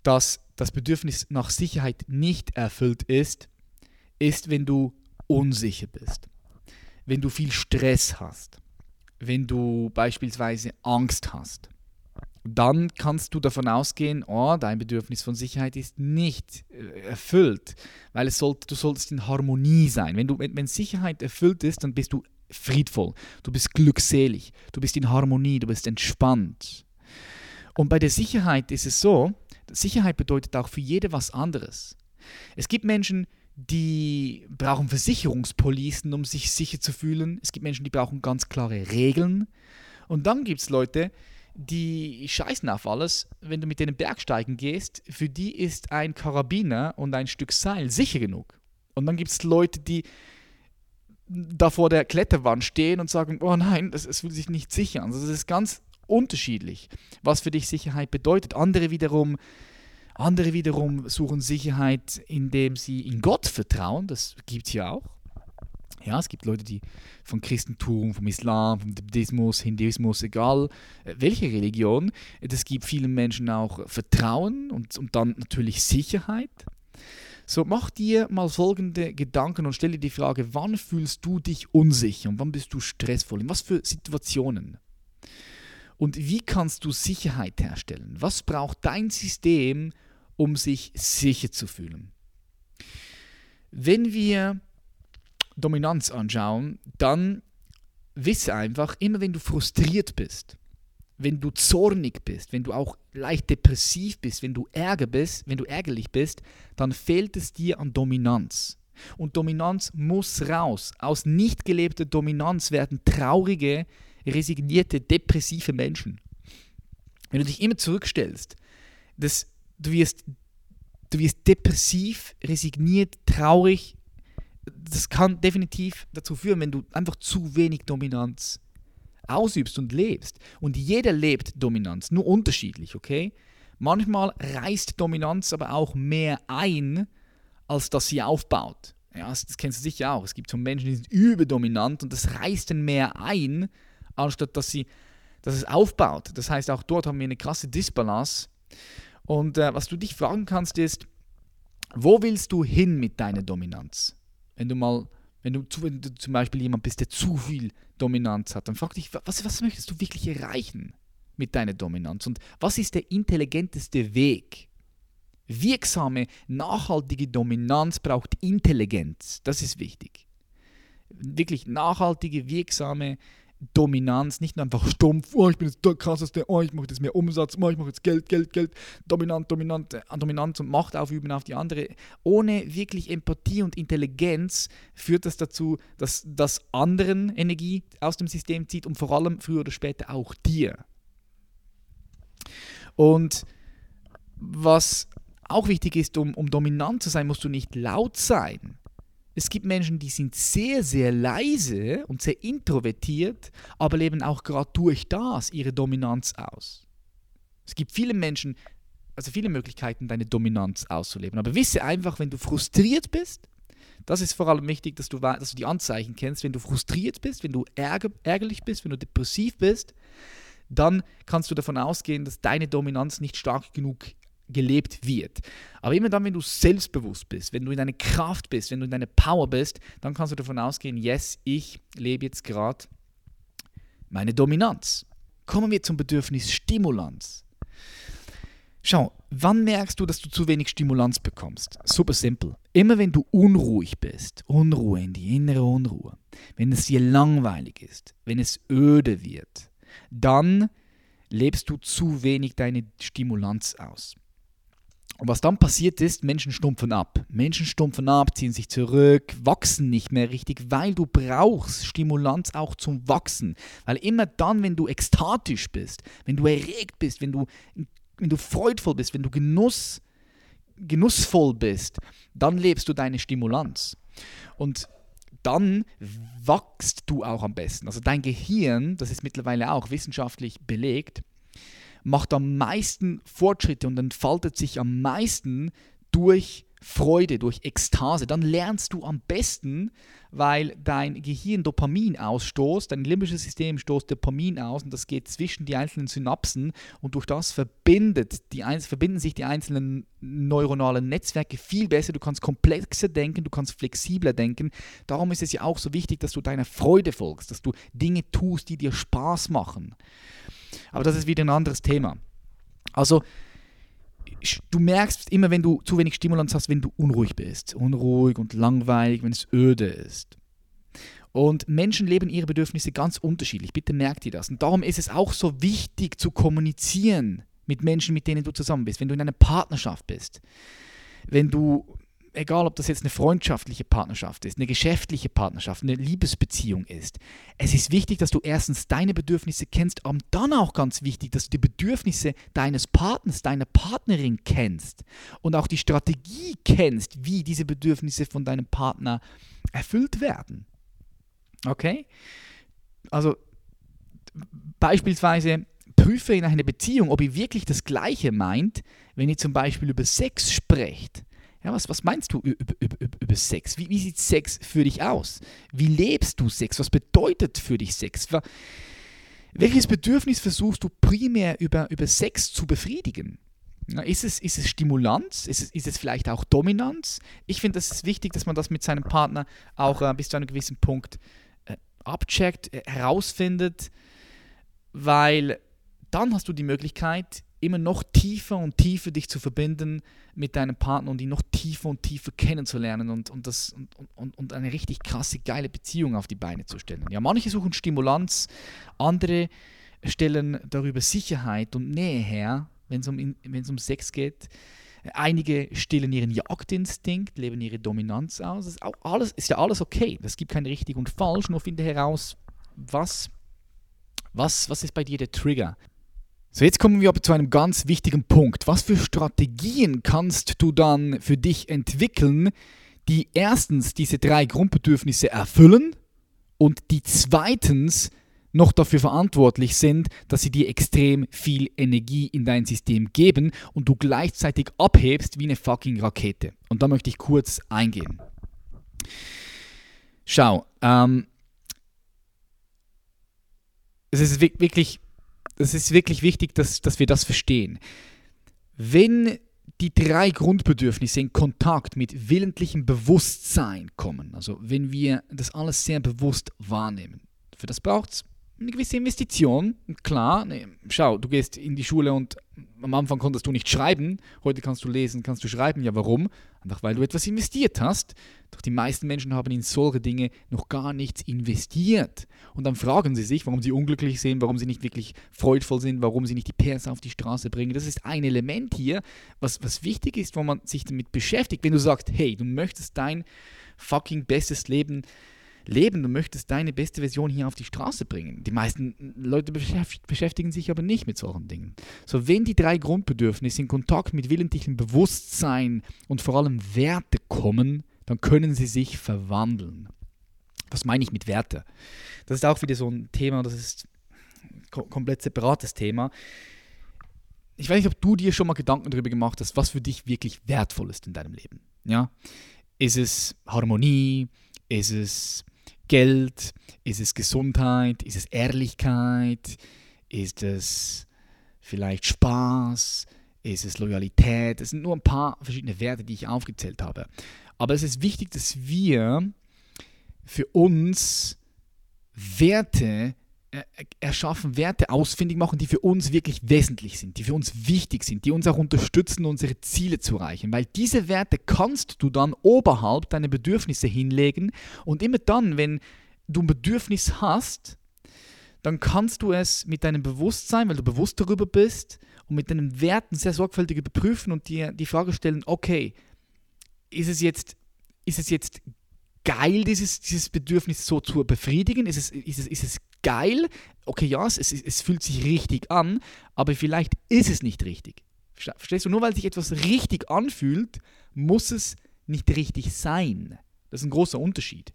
dass das Bedürfnis nach Sicherheit nicht erfüllt ist, ist, wenn du unsicher bist, wenn du viel Stress hast, wenn du beispielsweise Angst hast. Dann kannst du davon ausgehen, oh, dein Bedürfnis von Sicherheit ist nicht äh, erfüllt, weil es sollt, du solltest in Harmonie sein. Wenn, du, wenn, wenn Sicherheit erfüllt ist, dann bist du friedvoll, du bist glückselig, du bist in Harmonie, du bist entspannt. Und bei der Sicherheit ist es so, Sicherheit bedeutet auch für jede was anderes. Es gibt Menschen, die brauchen Versicherungspolicen, um sich sicher zu fühlen. Es gibt Menschen, die brauchen ganz klare Regeln. Und dann gibt es Leute, die scheißen auf alles. Wenn du mit denen Bergsteigen gehst, für die ist ein Karabiner und ein Stück Seil sicher genug. Und dann gibt es Leute, die da vor der Kletterwand stehen und sagen, oh nein, es fühlt sich nicht sicher an. Also das ist ganz unterschiedlich, was für dich Sicherheit bedeutet. Andere wiederum, andere wiederum suchen Sicherheit, indem sie in Gott vertrauen. Das gibt es ja auch. Ja, es gibt Leute, die vom Christentum, vom Islam, vom Buddhismus, Hinduismus, egal äh, welche Religion, es gibt vielen Menschen auch Vertrauen und, und dann natürlich Sicherheit. So, mach dir mal folgende Gedanken und stelle die Frage, wann fühlst du dich unsicher und wann bist du stressvoll? In was für Situationen? Und wie kannst du Sicherheit herstellen? Was braucht dein System, um sich sicher zu fühlen? Wenn wir Dominanz anschauen, dann wisse einfach, immer wenn du frustriert bist, wenn du zornig bist, wenn du auch leicht depressiv bist, wenn du ärger bist, wenn du ärgerlich bist, dann fehlt es dir an Dominanz. Und Dominanz muss raus. Aus nicht gelebter Dominanz werden traurige, resignierte, depressive Menschen. Wenn du dich immer zurückstellst, das, du, wirst, du wirst depressiv, resigniert, traurig, das kann definitiv dazu führen, wenn du einfach zu wenig Dominanz ausübst und lebst. Und jeder lebt Dominanz, nur unterschiedlich, okay? Manchmal reißt Dominanz aber auch mehr ein, als dass sie aufbaut. Ja, das, kennst du sicher auch. Es gibt so Menschen, die sind überdominant und das reißt dann mehr ein, anstatt dass, sie, dass es aufbaut. Das heißt, auch dort haben wir eine krasse Disbalance. Und äh, was du dich fragen kannst, ist, wo willst du hin mit deiner Dominanz? Wenn du mal, wenn du, wenn du zum Beispiel jemand bist, der zu viel Dominanz hat, dann frag dich, was, was möchtest du wirklich erreichen mit deiner Dominanz? Und was ist der intelligenteste Weg? Wirksame, nachhaltige Dominanz braucht Intelligenz. Das ist wichtig. Wirklich nachhaltige, wirksame Dominanz, nicht nur einfach stumpf, oh, ich bin jetzt der krasseste, oh, ich mache jetzt mehr Umsatz, oh, ich mache jetzt Geld, Geld, Geld, dominant, dominant, äh, Dominanz und Macht aufüben auf die andere. Ohne wirklich Empathie und Intelligenz führt das dazu, dass das anderen Energie aus dem System zieht und vor allem früher oder später auch dir. Und was auch wichtig ist, um, um dominant zu sein, musst du nicht laut sein. Es gibt Menschen, die sind sehr, sehr leise und sehr introvertiert, aber leben auch gerade durch das ihre Dominanz aus. Es gibt viele Menschen, also viele Möglichkeiten, deine Dominanz auszuleben. Aber wisse einfach, wenn du frustriert bist, das ist vor allem wichtig, dass du, dass du die Anzeichen kennst. Wenn du frustriert bist, wenn du ärger, ärgerlich bist, wenn du depressiv bist, dann kannst du davon ausgehen, dass deine Dominanz nicht stark genug gelebt wird. Aber immer dann, wenn du selbstbewusst bist, wenn du in deiner Kraft bist, wenn du in deiner Power bist, dann kannst du davon ausgehen, yes, ich lebe jetzt gerade meine Dominanz. Kommen wir zum Bedürfnis Stimulanz. Schau, wann merkst du, dass du zu wenig Stimulanz bekommst? Super simpel. Immer wenn du unruhig bist, Unruhe in die innere Unruhe, wenn es dir langweilig ist, wenn es öde wird, dann lebst du zu wenig deine Stimulanz aus. Und was dann passiert ist, Menschen stumpfen ab. Menschen stumpfen ab, ziehen sich zurück, wachsen nicht mehr richtig, weil du brauchst Stimulanz auch zum Wachsen. Weil immer dann, wenn du ekstatisch bist, wenn du erregt bist, wenn du, wenn du freudvoll bist, wenn du Genuss, genussvoll bist, dann lebst du deine Stimulanz. Und dann wachst du auch am besten. Also dein Gehirn, das ist mittlerweile auch wissenschaftlich belegt, macht am meisten Fortschritte und entfaltet sich am meisten durch Freude, durch Ekstase. Dann lernst du am besten, weil dein Gehirn Dopamin ausstoßt, dein limbisches System stoßt Dopamin aus und das geht zwischen die einzelnen Synapsen und durch das verbindet die, verbinden sich die einzelnen neuronalen Netzwerke viel besser. Du kannst komplexer denken, du kannst flexibler denken. Darum ist es ja auch so wichtig, dass du deiner Freude folgst, dass du Dinge tust, die dir Spaß machen. Aber das ist wieder ein anderes Thema. Also, du merkst immer, wenn du zu wenig Stimulans hast, wenn du unruhig bist. Unruhig und langweilig, wenn es öde ist. Und Menschen leben ihre Bedürfnisse ganz unterschiedlich. Bitte merkt ihr das. Und darum ist es auch so wichtig zu kommunizieren mit Menschen, mit denen du zusammen bist. Wenn du in einer Partnerschaft bist, wenn du egal ob das jetzt eine freundschaftliche Partnerschaft ist, eine geschäftliche Partnerschaft, eine Liebesbeziehung ist, es ist wichtig, dass du erstens deine Bedürfnisse kennst, aber dann auch ganz wichtig, dass du die Bedürfnisse deines Partners, deiner Partnerin kennst und auch die Strategie kennst, wie diese Bedürfnisse von deinem Partner erfüllt werden. Okay? Also beispielsweise prüfe in einer Beziehung, ob ihr wirklich das Gleiche meint, wenn ihr zum Beispiel über Sex sprecht ja, was, was meinst du über, über, über Sex? Wie, wie sieht Sex für dich aus? Wie lebst du Sex? Was bedeutet für dich Sex? Welches Bedürfnis versuchst du primär über, über Sex zu befriedigen? Ist es, ist es Stimulanz? Ist es, ist es vielleicht auch Dominanz? Ich finde, es ist wichtig, dass man das mit seinem Partner auch äh, bis zu einem gewissen Punkt äh, abcheckt, äh, herausfindet, weil dann hast du die Möglichkeit, immer noch tiefer und tiefer dich zu verbinden mit deinem Partner und ihn noch tiefer und tiefer kennenzulernen und, und, das, und, und, und eine richtig krasse, geile Beziehung auf die Beine zu stellen. Ja, manche suchen Stimulanz, andere stellen darüber Sicherheit und Nähe her, wenn es um, um Sex geht. Einige stillen ihren Jagdinstinkt, leben ihre Dominanz aus. Das ist, auch alles, ist ja alles okay. Es gibt kein richtig und falsch, nur finde heraus, was, was, was ist bei dir der Trigger? So, jetzt kommen wir aber zu einem ganz wichtigen Punkt. Was für Strategien kannst du dann für dich entwickeln, die erstens diese drei Grundbedürfnisse erfüllen und die zweitens noch dafür verantwortlich sind, dass sie dir extrem viel Energie in dein System geben und du gleichzeitig abhebst wie eine fucking Rakete. Und da möchte ich kurz eingehen. Schau, ähm, es ist wirklich, es ist wirklich wichtig, dass, dass wir das verstehen. Wenn die drei Grundbedürfnisse in Kontakt mit willentlichem Bewusstsein kommen, also wenn wir das alles sehr bewusst wahrnehmen, für das braucht es eine gewisse Investition. Klar, ne, schau, du gehst in die Schule und am Anfang konntest du nicht schreiben, heute kannst du lesen, kannst du schreiben. Ja, warum? Einfach weil du etwas investiert hast. Doch die meisten Menschen haben in solche Dinge noch gar nichts investiert. Und dann fragen sie sich, warum sie unglücklich sind, warum sie nicht wirklich freudvoll sind, warum sie nicht die PS auf die Straße bringen. Das ist ein Element hier, was, was wichtig ist, wo man sich damit beschäftigt. Wenn du sagst, hey, du möchtest dein fucking bestes Leben leben, du möchtest deine beste Version hier auf die Straße bringen. Die meisten Leute beschäftigen sich aber nicht mit solchen Dingen. So, wenn die drei Grundbedürfnisse in Kontakt mit willentlichem Bewusstsein und vor allem Werte kommen, dann können sie sich verwandeln. Was meine ich mit Werte? Das ist auch wieder so ein Thema, das ist ein komplett separates Thema. Ich weiß nicht, ob du dir schon mal Gedanken darüber gemacht hast, was für dich wirklich wertvoll ist in deinem Leben. Ja? Ist es Harmonie? Ist es Geld? Ist es Gesundheit? Ist es Ehrlichkeit? Ist es vielleicht Spaß? Ist es Loyalität? Das sind nur ein paar verschiedene Werte, die ich aufgezählt habe. Aber es ist wichtig, dass wir für uns Werte erschaffen, Werte ausfindig machen, die für uns wirklich wesentlich sind, die für uns wichtig sind, die uns auch unterstützen, unsere Ziele zu erreichen. Weil diese Werte kannst du dann oberhalb deine Bedürfnisse hinlegen und immer dann, wenn du ein Bedürfnis hast, dann kannst du es mit deinem Bewusstsein, weil du bewusst darüber bist und mit deinen Werten sehr sorgfältig überprüfen und dir die Frage stellen, okay, ist es jetzt, ist es jetzt geil, dieses, dieses Bedürfnis so zu befriedigen? Ist es, ist es, ist es geil? Okay, ja, es, es, es fühlt sich richtig an, aber vielleicht ist es nicht richtig. Verstehst du? Nur weil sich etwas richtig anfühlt, muss es nicht richtig sein. Das ist ein großer Unterschied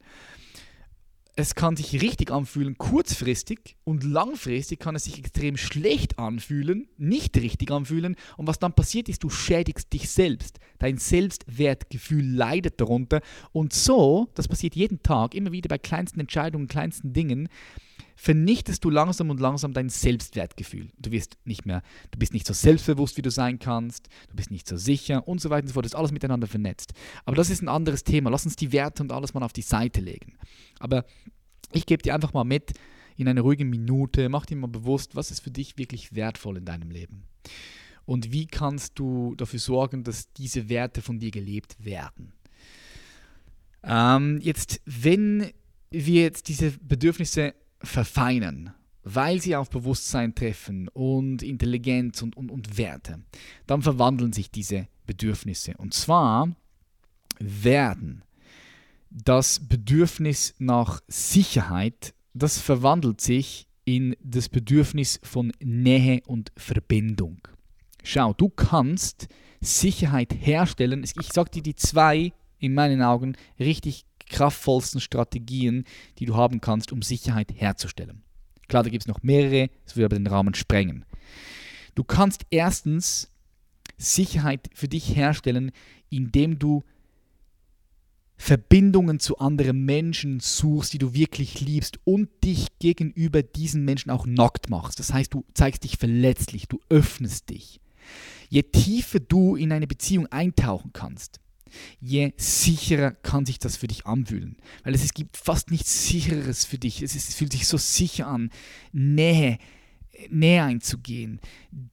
es kann sich richtig anfühlen, kurzfristig und langfristig kann es sich extrem schlecht anfühlen, nicht richtig anfühlen und was dann passiert ist, du schädigst dich selbst. Dein Selbstwertgefühl leidet darunter und so, das passiert jeden Tag, immer wieder bei kleinsten Entscheidungen, kleinsten Dingen, vernichtest du langsam und langsam dein Selbstwertgefühl. Du wirst nicht mehr, du bist nicht so selbstbewusst, wie du sein kannst, du bist nicht so sicher und so weiter und so fort. Das ist alles miteinander vernetzt. Aber das ist ein anderes Thema. Lass uns die Werte und alles mal auf die Seite legen. Aber ich gebe dir einfach mal mit in einer ruhigen Minute, mach dir mal bewusst, was ist für dich wirklich wertvoll in deinem Leben. Und wie kannst du dafür sorgen, dass diese Werte von dir gelebt werden? Ähm, jetzt, wenn wir jetzt diese Bedürfnisse verfeinern, weil sie auf Bewusstsein treffen und Intelligenz und, und, und Werte, dann verwandeln sich diese Bedürfnisse. Und zwar werden das Bedürfnis nach Sicherheit, das verwandelt sich in das Bedürfnis von Nähe und Verbindung. Schau, du kannst Sicherheit herstellen. Ich sage dir die zwei, in meinen Augen, richtig kraftvollsten Strategien, die du haben kannst, um Sicherheit herzustellen. Klar, da gibt es noch mehrere, das würde aber den Rahmen sprengen. Du kannst erstens Sicherheit für dich herstellen, indem du Verbindungen zu anderen Menschen suchst, die du wirklich liebst und dich gegenüber diesen Menschen auch nackt machst. Das heißt, du zeigst dich verletzlich, du öffnest dich. Je tiefer du in eine Beziehung eintauchen kannst, je sicherer kann sich das für dich anfühlen. Weil es, es gibt fast nichts Sicheres für dich. Es, ist, es fühlt sich so sicher an. Nähe, näher einzugehen,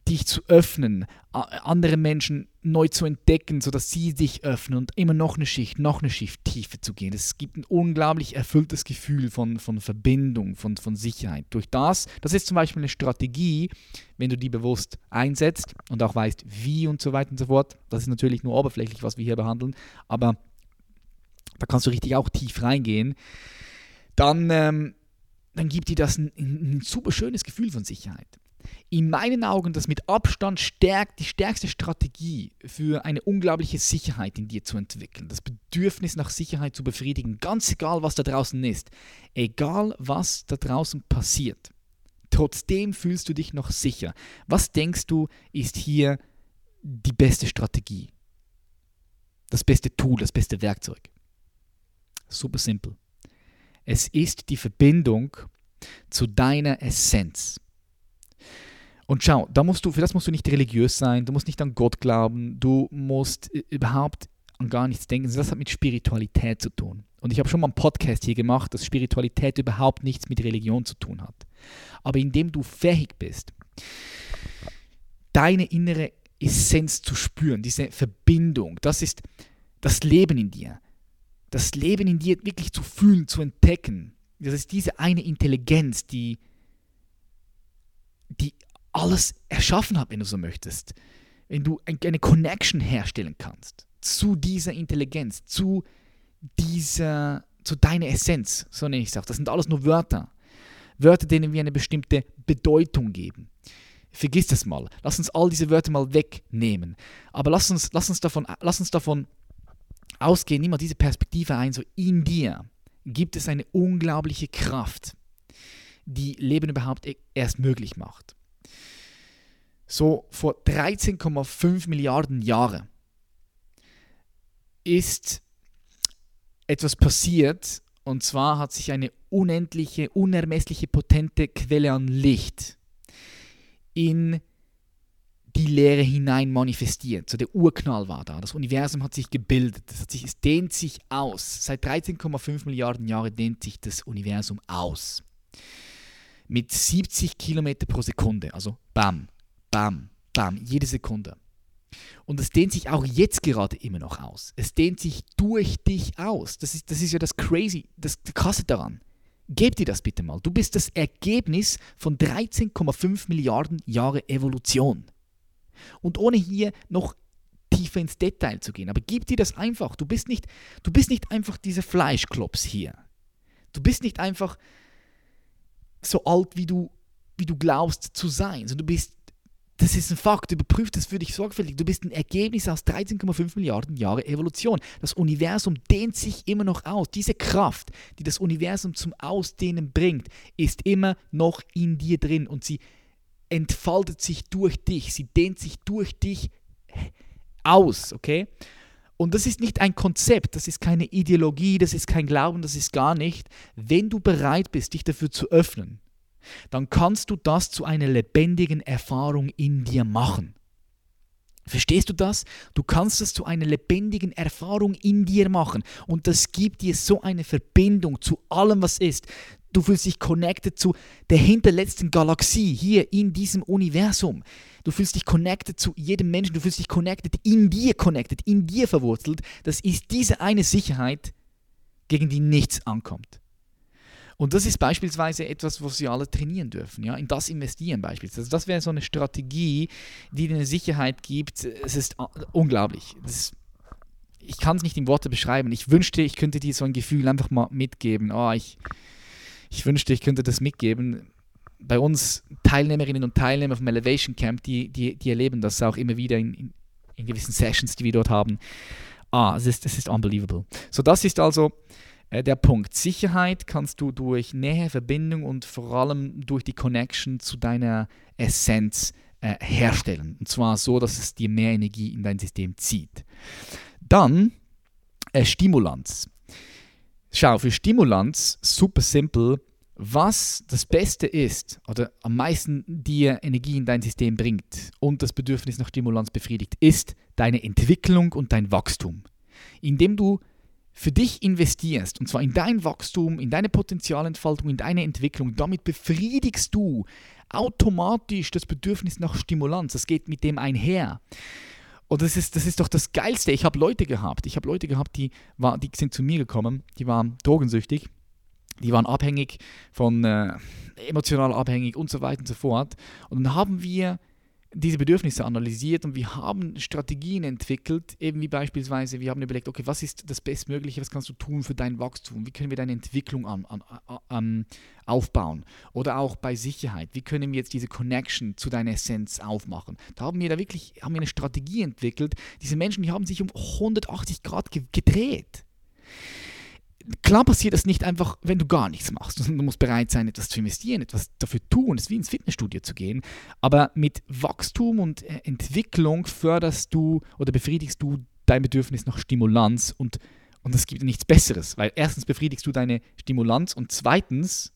dich zu öffnen, andere Menschen neu zu entdecken, sodass sie sich öffnen und immer noch eine Schicht, noch eine Schicht tiefer zu gehen. Es gibt ein unglaublich erfülltes Gefühl von, von Verbindung, von, von Sicherheit. Durch das, das ist zum Beispiel eine Strategie, wenn du die bewusst einsetzt und auch weißt, wie und so weiter und so fort. Das ist natürlich nur oberflächlich, was wir hier behandeln, aber da kannst du richtig auch tief reingehen. Dann ähm, dann gibt dir das ein, ein super schönes Gefühl von Sicherheit. In meinen Augen das mit Abstand stärkt, die stärkste Strategie für eine unglaubliche Sicherheit in dir zu entwickeln, das Bedürfnis nach Sicherheit zu befriedigen, ganz egal was da draußen ist, egal was da draußen passiert. Trotzdem fühlst du dich noch sicher. Was denkst du, ist hier die beste Strategie? Das beste Tool, das beste Werkzeug? Super simpel. Es ist die Verbindung zu deiner Essenz. Und schau, da musst du, für das musst du nicht religiös sein, du musst nicht an Gott glauben, du musst überhaupt an gar nichts denken. Das hat mit Spiritualität zu tun. Und ich habe schon mal einen Podcast hier gemacht, dass Spiritualität überhaupt nichts mit Religion zu tun hat. Aber indem du fähig bist, deine innere Essenz zu spüren, diese Verbindung, das ist das Leben in dir. Das Leben in dir wirklich zu fühlen, zu entdecken. Das ist diese eine Intelligenz, die, die alles erschaffen hat, wenn du so möchtest. Wenn du eine Connection herstellen kannst zu dieser Intelligenz, zu dieser, zu deiner Essenz, so nenne ich es auch. Das sind alles nur Wörter. Wörter, denen wir eine bestimmte Bedeutung geben. Vergiss das mal. Lass uns all diese Wörter mal wegnehmen. Aber lass uns, lass uns, davon, lass uns davon ausgehen, nimm mal diese Perspektive ein, so in dir gibt es eine unglaubliche Kraft, die Leben überhaupt e-, erst möglich macht so vor 13,5 Milliarden Jahren ist etwas passiert und zwar hat sich eine unendliche, unermessliche, potente Quelle an Licht in die Leere hinein manifestiert. So der Urknall war da. Das Universum hat sich gebildet. Das hat sich, es dehnt sich aus. Seit 13,5 Milliarden Jahren dehnt sich das Universum aus. Mit 70 Kilometer pro Sekunde. Also bam, Bam, bam, jede Sekunde. Und es dehnt sich auch jetzt gerade immer noch aus. Es dehnt sich durch dich aus. Das ist, das ist ja das Crazy, das Krasse daran. Geb dir das bitte mal. Du bist das Ergebnis von 13,5 Milliarden Jahre Evolution. Und ohne hier noch tiefer ins Detail zu gehen, aber gib dir das einfach. Du bist nicht, du bist nicht einfach diese Fleischklops hier. Du bist nicht einfach so alt, wie du, wie du glaubst zu sein, sondern du bist das ist ein Fakt, überprüf das für dich sorgfältig. Du bist ein Ergebnis aus 13,5 Milliarden Jahre Evolution. Das Universum dehnt sich immer noch aus. Diese Kraft, die das Universum zum Ausdehnen bringt, ist immer noch in dir drin und sie entfaltet sich durch dich. Sie dehnt sich durch dich aus, okay? Und das ist nicht ein Konzept, das ist keine Ideologie, das ist kein Glauben, das ist gar nicht. Wenn du bereit bist, dich dafür zu öffnen, dann kannst du das zu einer lebendigen Erfahrung in dir machen. Verstehst du das? Du kannst es zu einer lebendigen Erfahrung in dir machen. Und das gibt dir so eine Verbindung zu allem, was ist. Du fühlst dich connected zu der hinterletzten Galaxie hier in diesem Universum. Du fühlst dich connected zu jedem Menschen. Du fühlst dich connected, in dir connected, in dir verwurzelt. Das ist diese eine Sicherheit, gegen die nichts ankommt. Und das ist beispielsweise etwas, was Sie alle trainieren dürfen, ja, in das investieren beispielsweise. Also das wäre so eine Strategie, die dir eine Sicherheit gibt. Es ist unglaublich. Ist, ich kann es nicht in Worte beschreiben. Ich wünschte, ich könnte dir so ein Gefühl einfach mal mitgeben. Oh, ich, ich wünschte, ich könnte das mitgeben. Bei uns Teilnehmerinnen und Teilnehmer vom Elevation Camp, die, die, die erleben das auch immer wieder in, in, in gewissen Sessions, die wir dort haben. Ah, es ist, es ist unbelievable. So, das ist also äh, der Punkt. Sicherheit kannst du durch Nähe, Verbindung und vor allem durch die Connection zu deiner Essenz äh, herstellen. Und zwar so, dass es dir mehr Energie in dein System zieht. Dann äh, Stimulanz. Schau, für Stimulanz super simpel. Was das Beste ist oder am meisten dir Energie in dein System bringt und das Bedürfnis nach Stimulanz befriedigt, ist deine Entwicklung und dein Wachstum. Indem du für dich investierst, und zwar in dein Wachstum, in deine Potenzialentfaltung, in deine Entwicklung, damit befriedigst du automatisch das Bedürfnis nach Stimulanz. Das geht mit dem einher. Und das ist, das ist doch das Geilste. Ich habe Leute gehabt, ich habe Leute gehabt, die, war, die sind zu mir gekommen, die waren drogensüchtig, die waren abhängig von, äh, emotional abhängig und so weiter und so fort. Und dann haben wir diese Bedürfnisse analysiert und wir haben Strategien entwickelt, eben wie beispielsweise, wir haben überlegt, okay, was ist das Bestmögliche, was kannst du tun für dein Wachstum, wie können wir deine Entwicklung an, an, an, aufbauen oder auch bei Sicherheit, wie können wir jetzt diese Connection zu deiner Essenz aufmachen. Da haben wir da wirklich haben wir eine Strategie entwickelt. Diese Menschen, die haben sich um 180 Grad gedreht klar passiert das nicht einfach, wenn du gar nichts machst. Du musst bereit sein, etwas zu investieren, etwas dafür tun. Es ist wie ins Fitnessstudio zu gehen. Aber mit Wachstum und äh, Entwicklung förderst du oder befriedigst du dein Bedürfnis nach Stimulanz und, und es gibt nichts Besseres, weil erstens befriedigst du deine Stimulanz und zweitens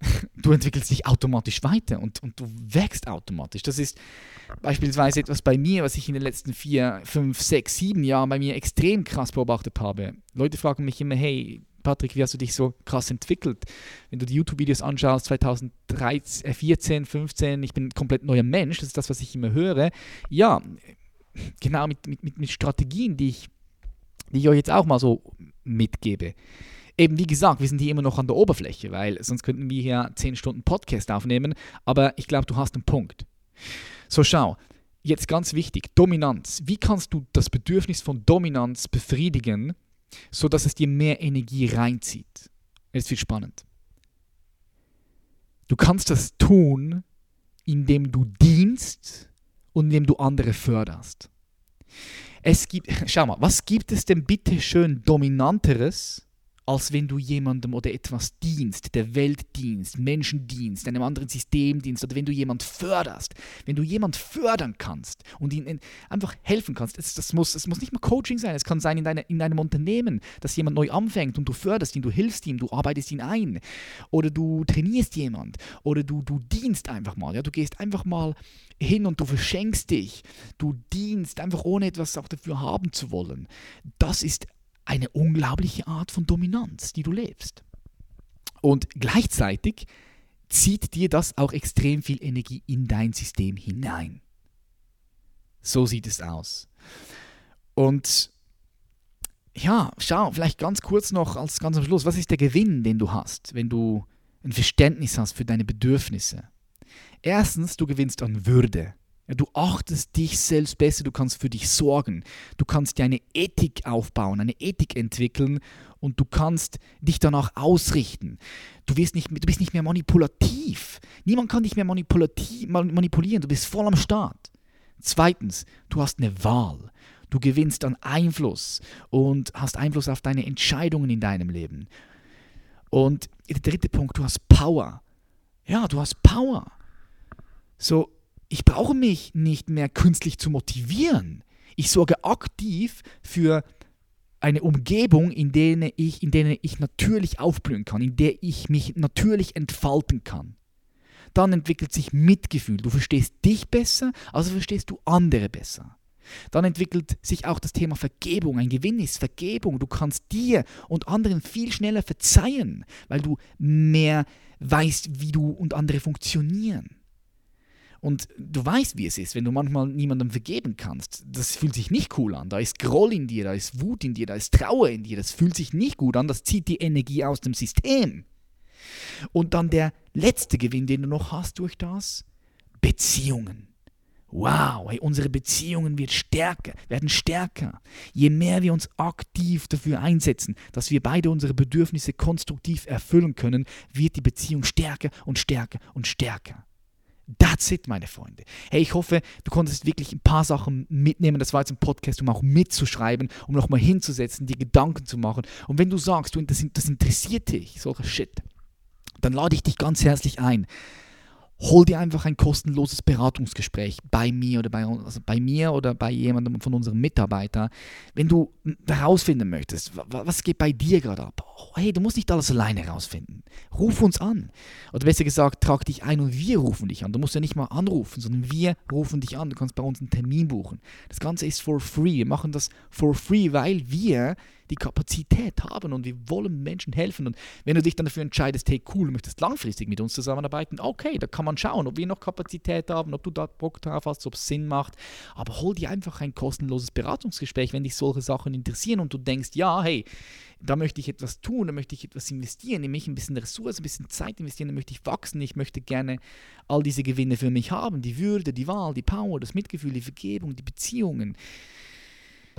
du entwickelst dich automatisch weiter und, und du wächst automatisch. Das ist beispielsweise etwas bei mir, was ich in den letzten vier, fünf, sechs, sieben Jahren bei mir extrem krass beobachtet habe. Leute fragen mich immer, hey, Patrick, wie hast du dich so krass entwickelt? Wenn du die YouTube-Videos anschaust, 2014, 15, ich bin ein komplett neuer Mensch, das ist das, was ich immer höre. Ja, genau mit, mit, mit Strategien, die ich, die ich euch jetzt auch mal so mitgebe eben wie gesagt, wir sind hier immer noch an der Oberfläche, weil sonst könnten wir hier 10 Stunden Podcast aufnehmen, aber ich glaube, du hast einen Punkt. So schau, jetzt ganz wichtig, Dominanz. Wie kannst du das Bedürfnis von Dominanz befriedigen, sodass es dir mehr Energie reinzieht? Jetzt wird spannend. Du kannst das tun, indem du dienst und indem du andere förderst. Es gibt, schau mal, was gibt es denn bitte schön dominanteres als wenn du jemandem oder etwas dienst, der Welt dienst, Menschen dienst, einem anderen System dienst oder wenn du jemand förderst, wenn du jemand fördern kannst und ihn einfach helfen kannst. Es, das muss, es muss nicht mal Coaching sein, es kann sein in, deine, in einem Unternehmen, dass jemand neu anfängt und du förderst ihn, du hilfst ihm, du arbeitest ihn ein oder du trainierst jemand oder du, du dienst einfach mal, ja, du gehst einfach mal hin und du verschenkst dich, du dienst einfach ohne etwas auch dafür haben zu wollen. Das ist eine unglaubliche Art von Dominanz, die du lebst. Und gleichzeitig zieht dir das auch extrem viel Energie in dein System hinein. So sieht es aus. Und ja, schau, vielleicht ganz kurz noch als ganz am Schluss, was ist der Gewinn, den du hast, wenn du ein Verständnis hast für deine Bedürfnisse? Erstens, du gewinnst an Würde. Ja, du achtest dich selbst besser, du kannst für dich sorgen, du kannst dir eine Ethik aufbauen, eine Ethik entwickeln und du kannst dich danach ausrichten. Du, wirst nicht, du bist nicht mehr manipulativ. Niemand kann dich mehr manipulieren, du bist voll am Start. Zweitens, du hast eine Wahl. Du gewinnst an Einfluss und hast Einfluss auf deine Entscheidungen in deinem Leben. Und der dritte Punkt, du hast Power. Ja, du hast Power. So, ich brauche mich nicht mehr künstlich zu motivieren. Ich sorge aktiv für eine Umgebung, in der ich, in der ich natürlich aufblühen kann, in der ich mich natürlich entfalten kann. Dann entwickelt sich Mitgefühl. Du verstehst dich besser, also verstehst du andere besser. Dann entwickelt sich auch das Thema Vergebung. Ein Gewinn ist Vergebung. Du kannst dir und anderen viel schneller verzeihen, weil du mehr weißt, wie du und andere funktionieren. Und du weißt, wie es ist, wenn du manchmal niemandem vergeben kannst. Das fühlt sich nicht cool an. Da ist Groll in dir, da ist Wut in dir, da ist Trauer in dir. Das fühlt sich nicht gut an. Das zieht die Energie aus dem System. Und dann der letzte Gewinn, den du noch hast durch das, Beziehungen. Wow, hey, unsere Beziehungen wird stärker, werden stärker. Je mehr wir uns aktiv dafür einsetzen, dass wir beide unsere Bedürfnisse konstruktiv erfüllen können, wird die Beziehung stärker und stärker und stärker. That's it, meine Freunde. Hey, ich hoffe, du konntest wirklich ein paar Sachen mitnehmen. Das war jetzt ein Podcast, um auch mitzuschreiben, um nochmal hinzusetzen, dir Gedanken zu machen. Und wenn du sagst, du, das, das interessiert dich, solcher Shit, dann lade ich dich ganz herzlich ein hol dir einfach ein kostenloses Beratungsgespräch bei mir oder bei, also bei mir oder bei jemandem von unseren Mitarbeitern, wenn du herausfinden möchtest, was geht bei dir gerade ab. Oh, hey, du musst nicht alles alleine herausfinden. Ruf uns an. Oder besser gesagt, trag dich ein und wir rufen dich an. Du musst ja nicht mal anrufen, sondern wir rufen dich an. Du kannst bei uns einen Termin buchen. Das Ganze ist for free. Wir machen das for free, weil wir die Kapazität haben und wir wollen Menschen helfen. Und wenn du dich dann dafür entscheidest, hey cool, du möchtest langfristig mit uns zusammenarbeiten, okay, da kann man schauen, ob wir noch Kapazität haben, ob du da Bock drauf hast, ob es Sinn macht. Aber hol dir einfach ein kostenloses Beratungsgespräch, wenn dich solche Sachen interessieren und du denkst, ja, hey, da möchte ich etwas tun, da möchte ich etwas investieren, in mich ein bisschen Ressourcen, ein bisschen Zeit investieren, da möchte ich wachsen, ich möchte gerne all diese Gewinne für mich haben, die Würde, die Wahl, die Power, das Mitgefühl, die Vergebung, die Beziehungen.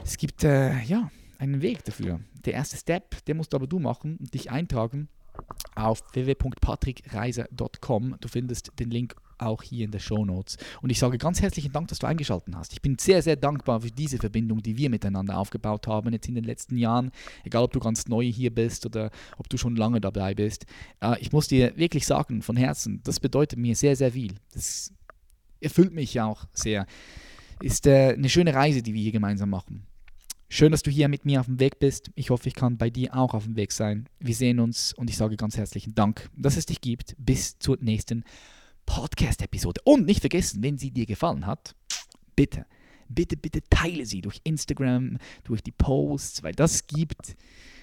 Es gibt äh, ja einen Weg dafür. Der erste Step, den musst aber du machen dich eintragen auf www.patrickreiser.com. Du findest den Link auch hier in der Show Notes. Und ich sage ganz herzlichen Dank, dass du eingeschaltet hast. Ich bin sehr, sehr dankbar für diese Verbindung, die wir miteinander aufgebaut haben jetzt in den letzten Jahren. Egal, ob du ganz neu hier bist oder ob du schon lange dabei bist. Äh, ich muss dir wirklich sagen, von Herzen, das bedeutet mir sehr, sehr viel. Das erfüllt mich auch sehr. Ist äh, eine schöne Reise, die wir hier gemeinsam machen. Schön, dass du hier mit mir auf dem Weg bist. Ich hoffe, ich kann bei dir auch auf dem Weg sein. Wir sehen uns und ich sage ganz herzlichen Dank, dass es dich gibt. Bis zur nächsten Podcast-Episode. Und nicht vergessen, wenn sie dir gefallen hat, bitte, bitte, bitte teile sie durch Instagram, durch die Posts, weil das gibt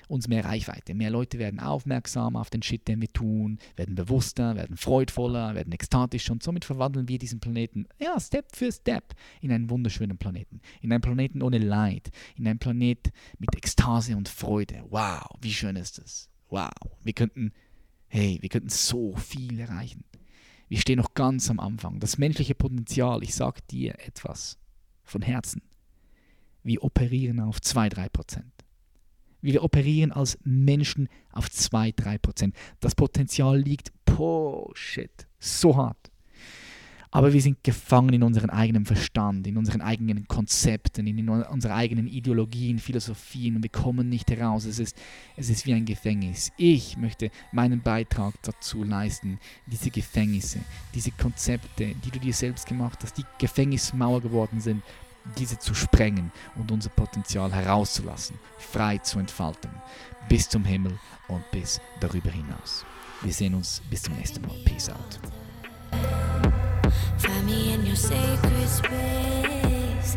uns mehr Reichweite. Mehr Leute werden aufmerksam auf den Shit, den wir tun, werden bewusster, werden freudvoller, werden ekstatisch und somit verwandeln wir diesen Planeten, ja, Step für Step in einen wunderschönen Planeten. In einen Planeten ohne Leid, in einen Planet mit Ekstase und Freude. Wow, wie schön ist das? Wow, wir könnten, hey, wir könnten so viel erreichen. Wir stehen noch ganz am Anfang. Das menschliche Potenzial, ich sage dir etwas von Herzen. Wir operieren auf 2-3%. Wir operieren als Menschen auf 2-3%. Das Potenzial liegt, oh shit, so hart. Aber wir sind gefangen in unserem eigenen Verstand, in unseren eigenen Konzepten, in unseren eigenen Ideologien, Philosophien und wir kommen nicht heraus. Es ist, es ist wie ein Gefängnis. Ich möchte meinen Beitrag dazu leisten, diese Gefängnisse, diese Konzepte, die du dir selbst gemacht hast, die Gefängnismauer geworden sind, diese zu sprengen und unser Potenzial herauszulassen, frei zu entfalten, bis zum Himmel und bis darüber hinaus. Wir sehen uns bis zum nächsten Mal. Peace out. Find me in your sacred space.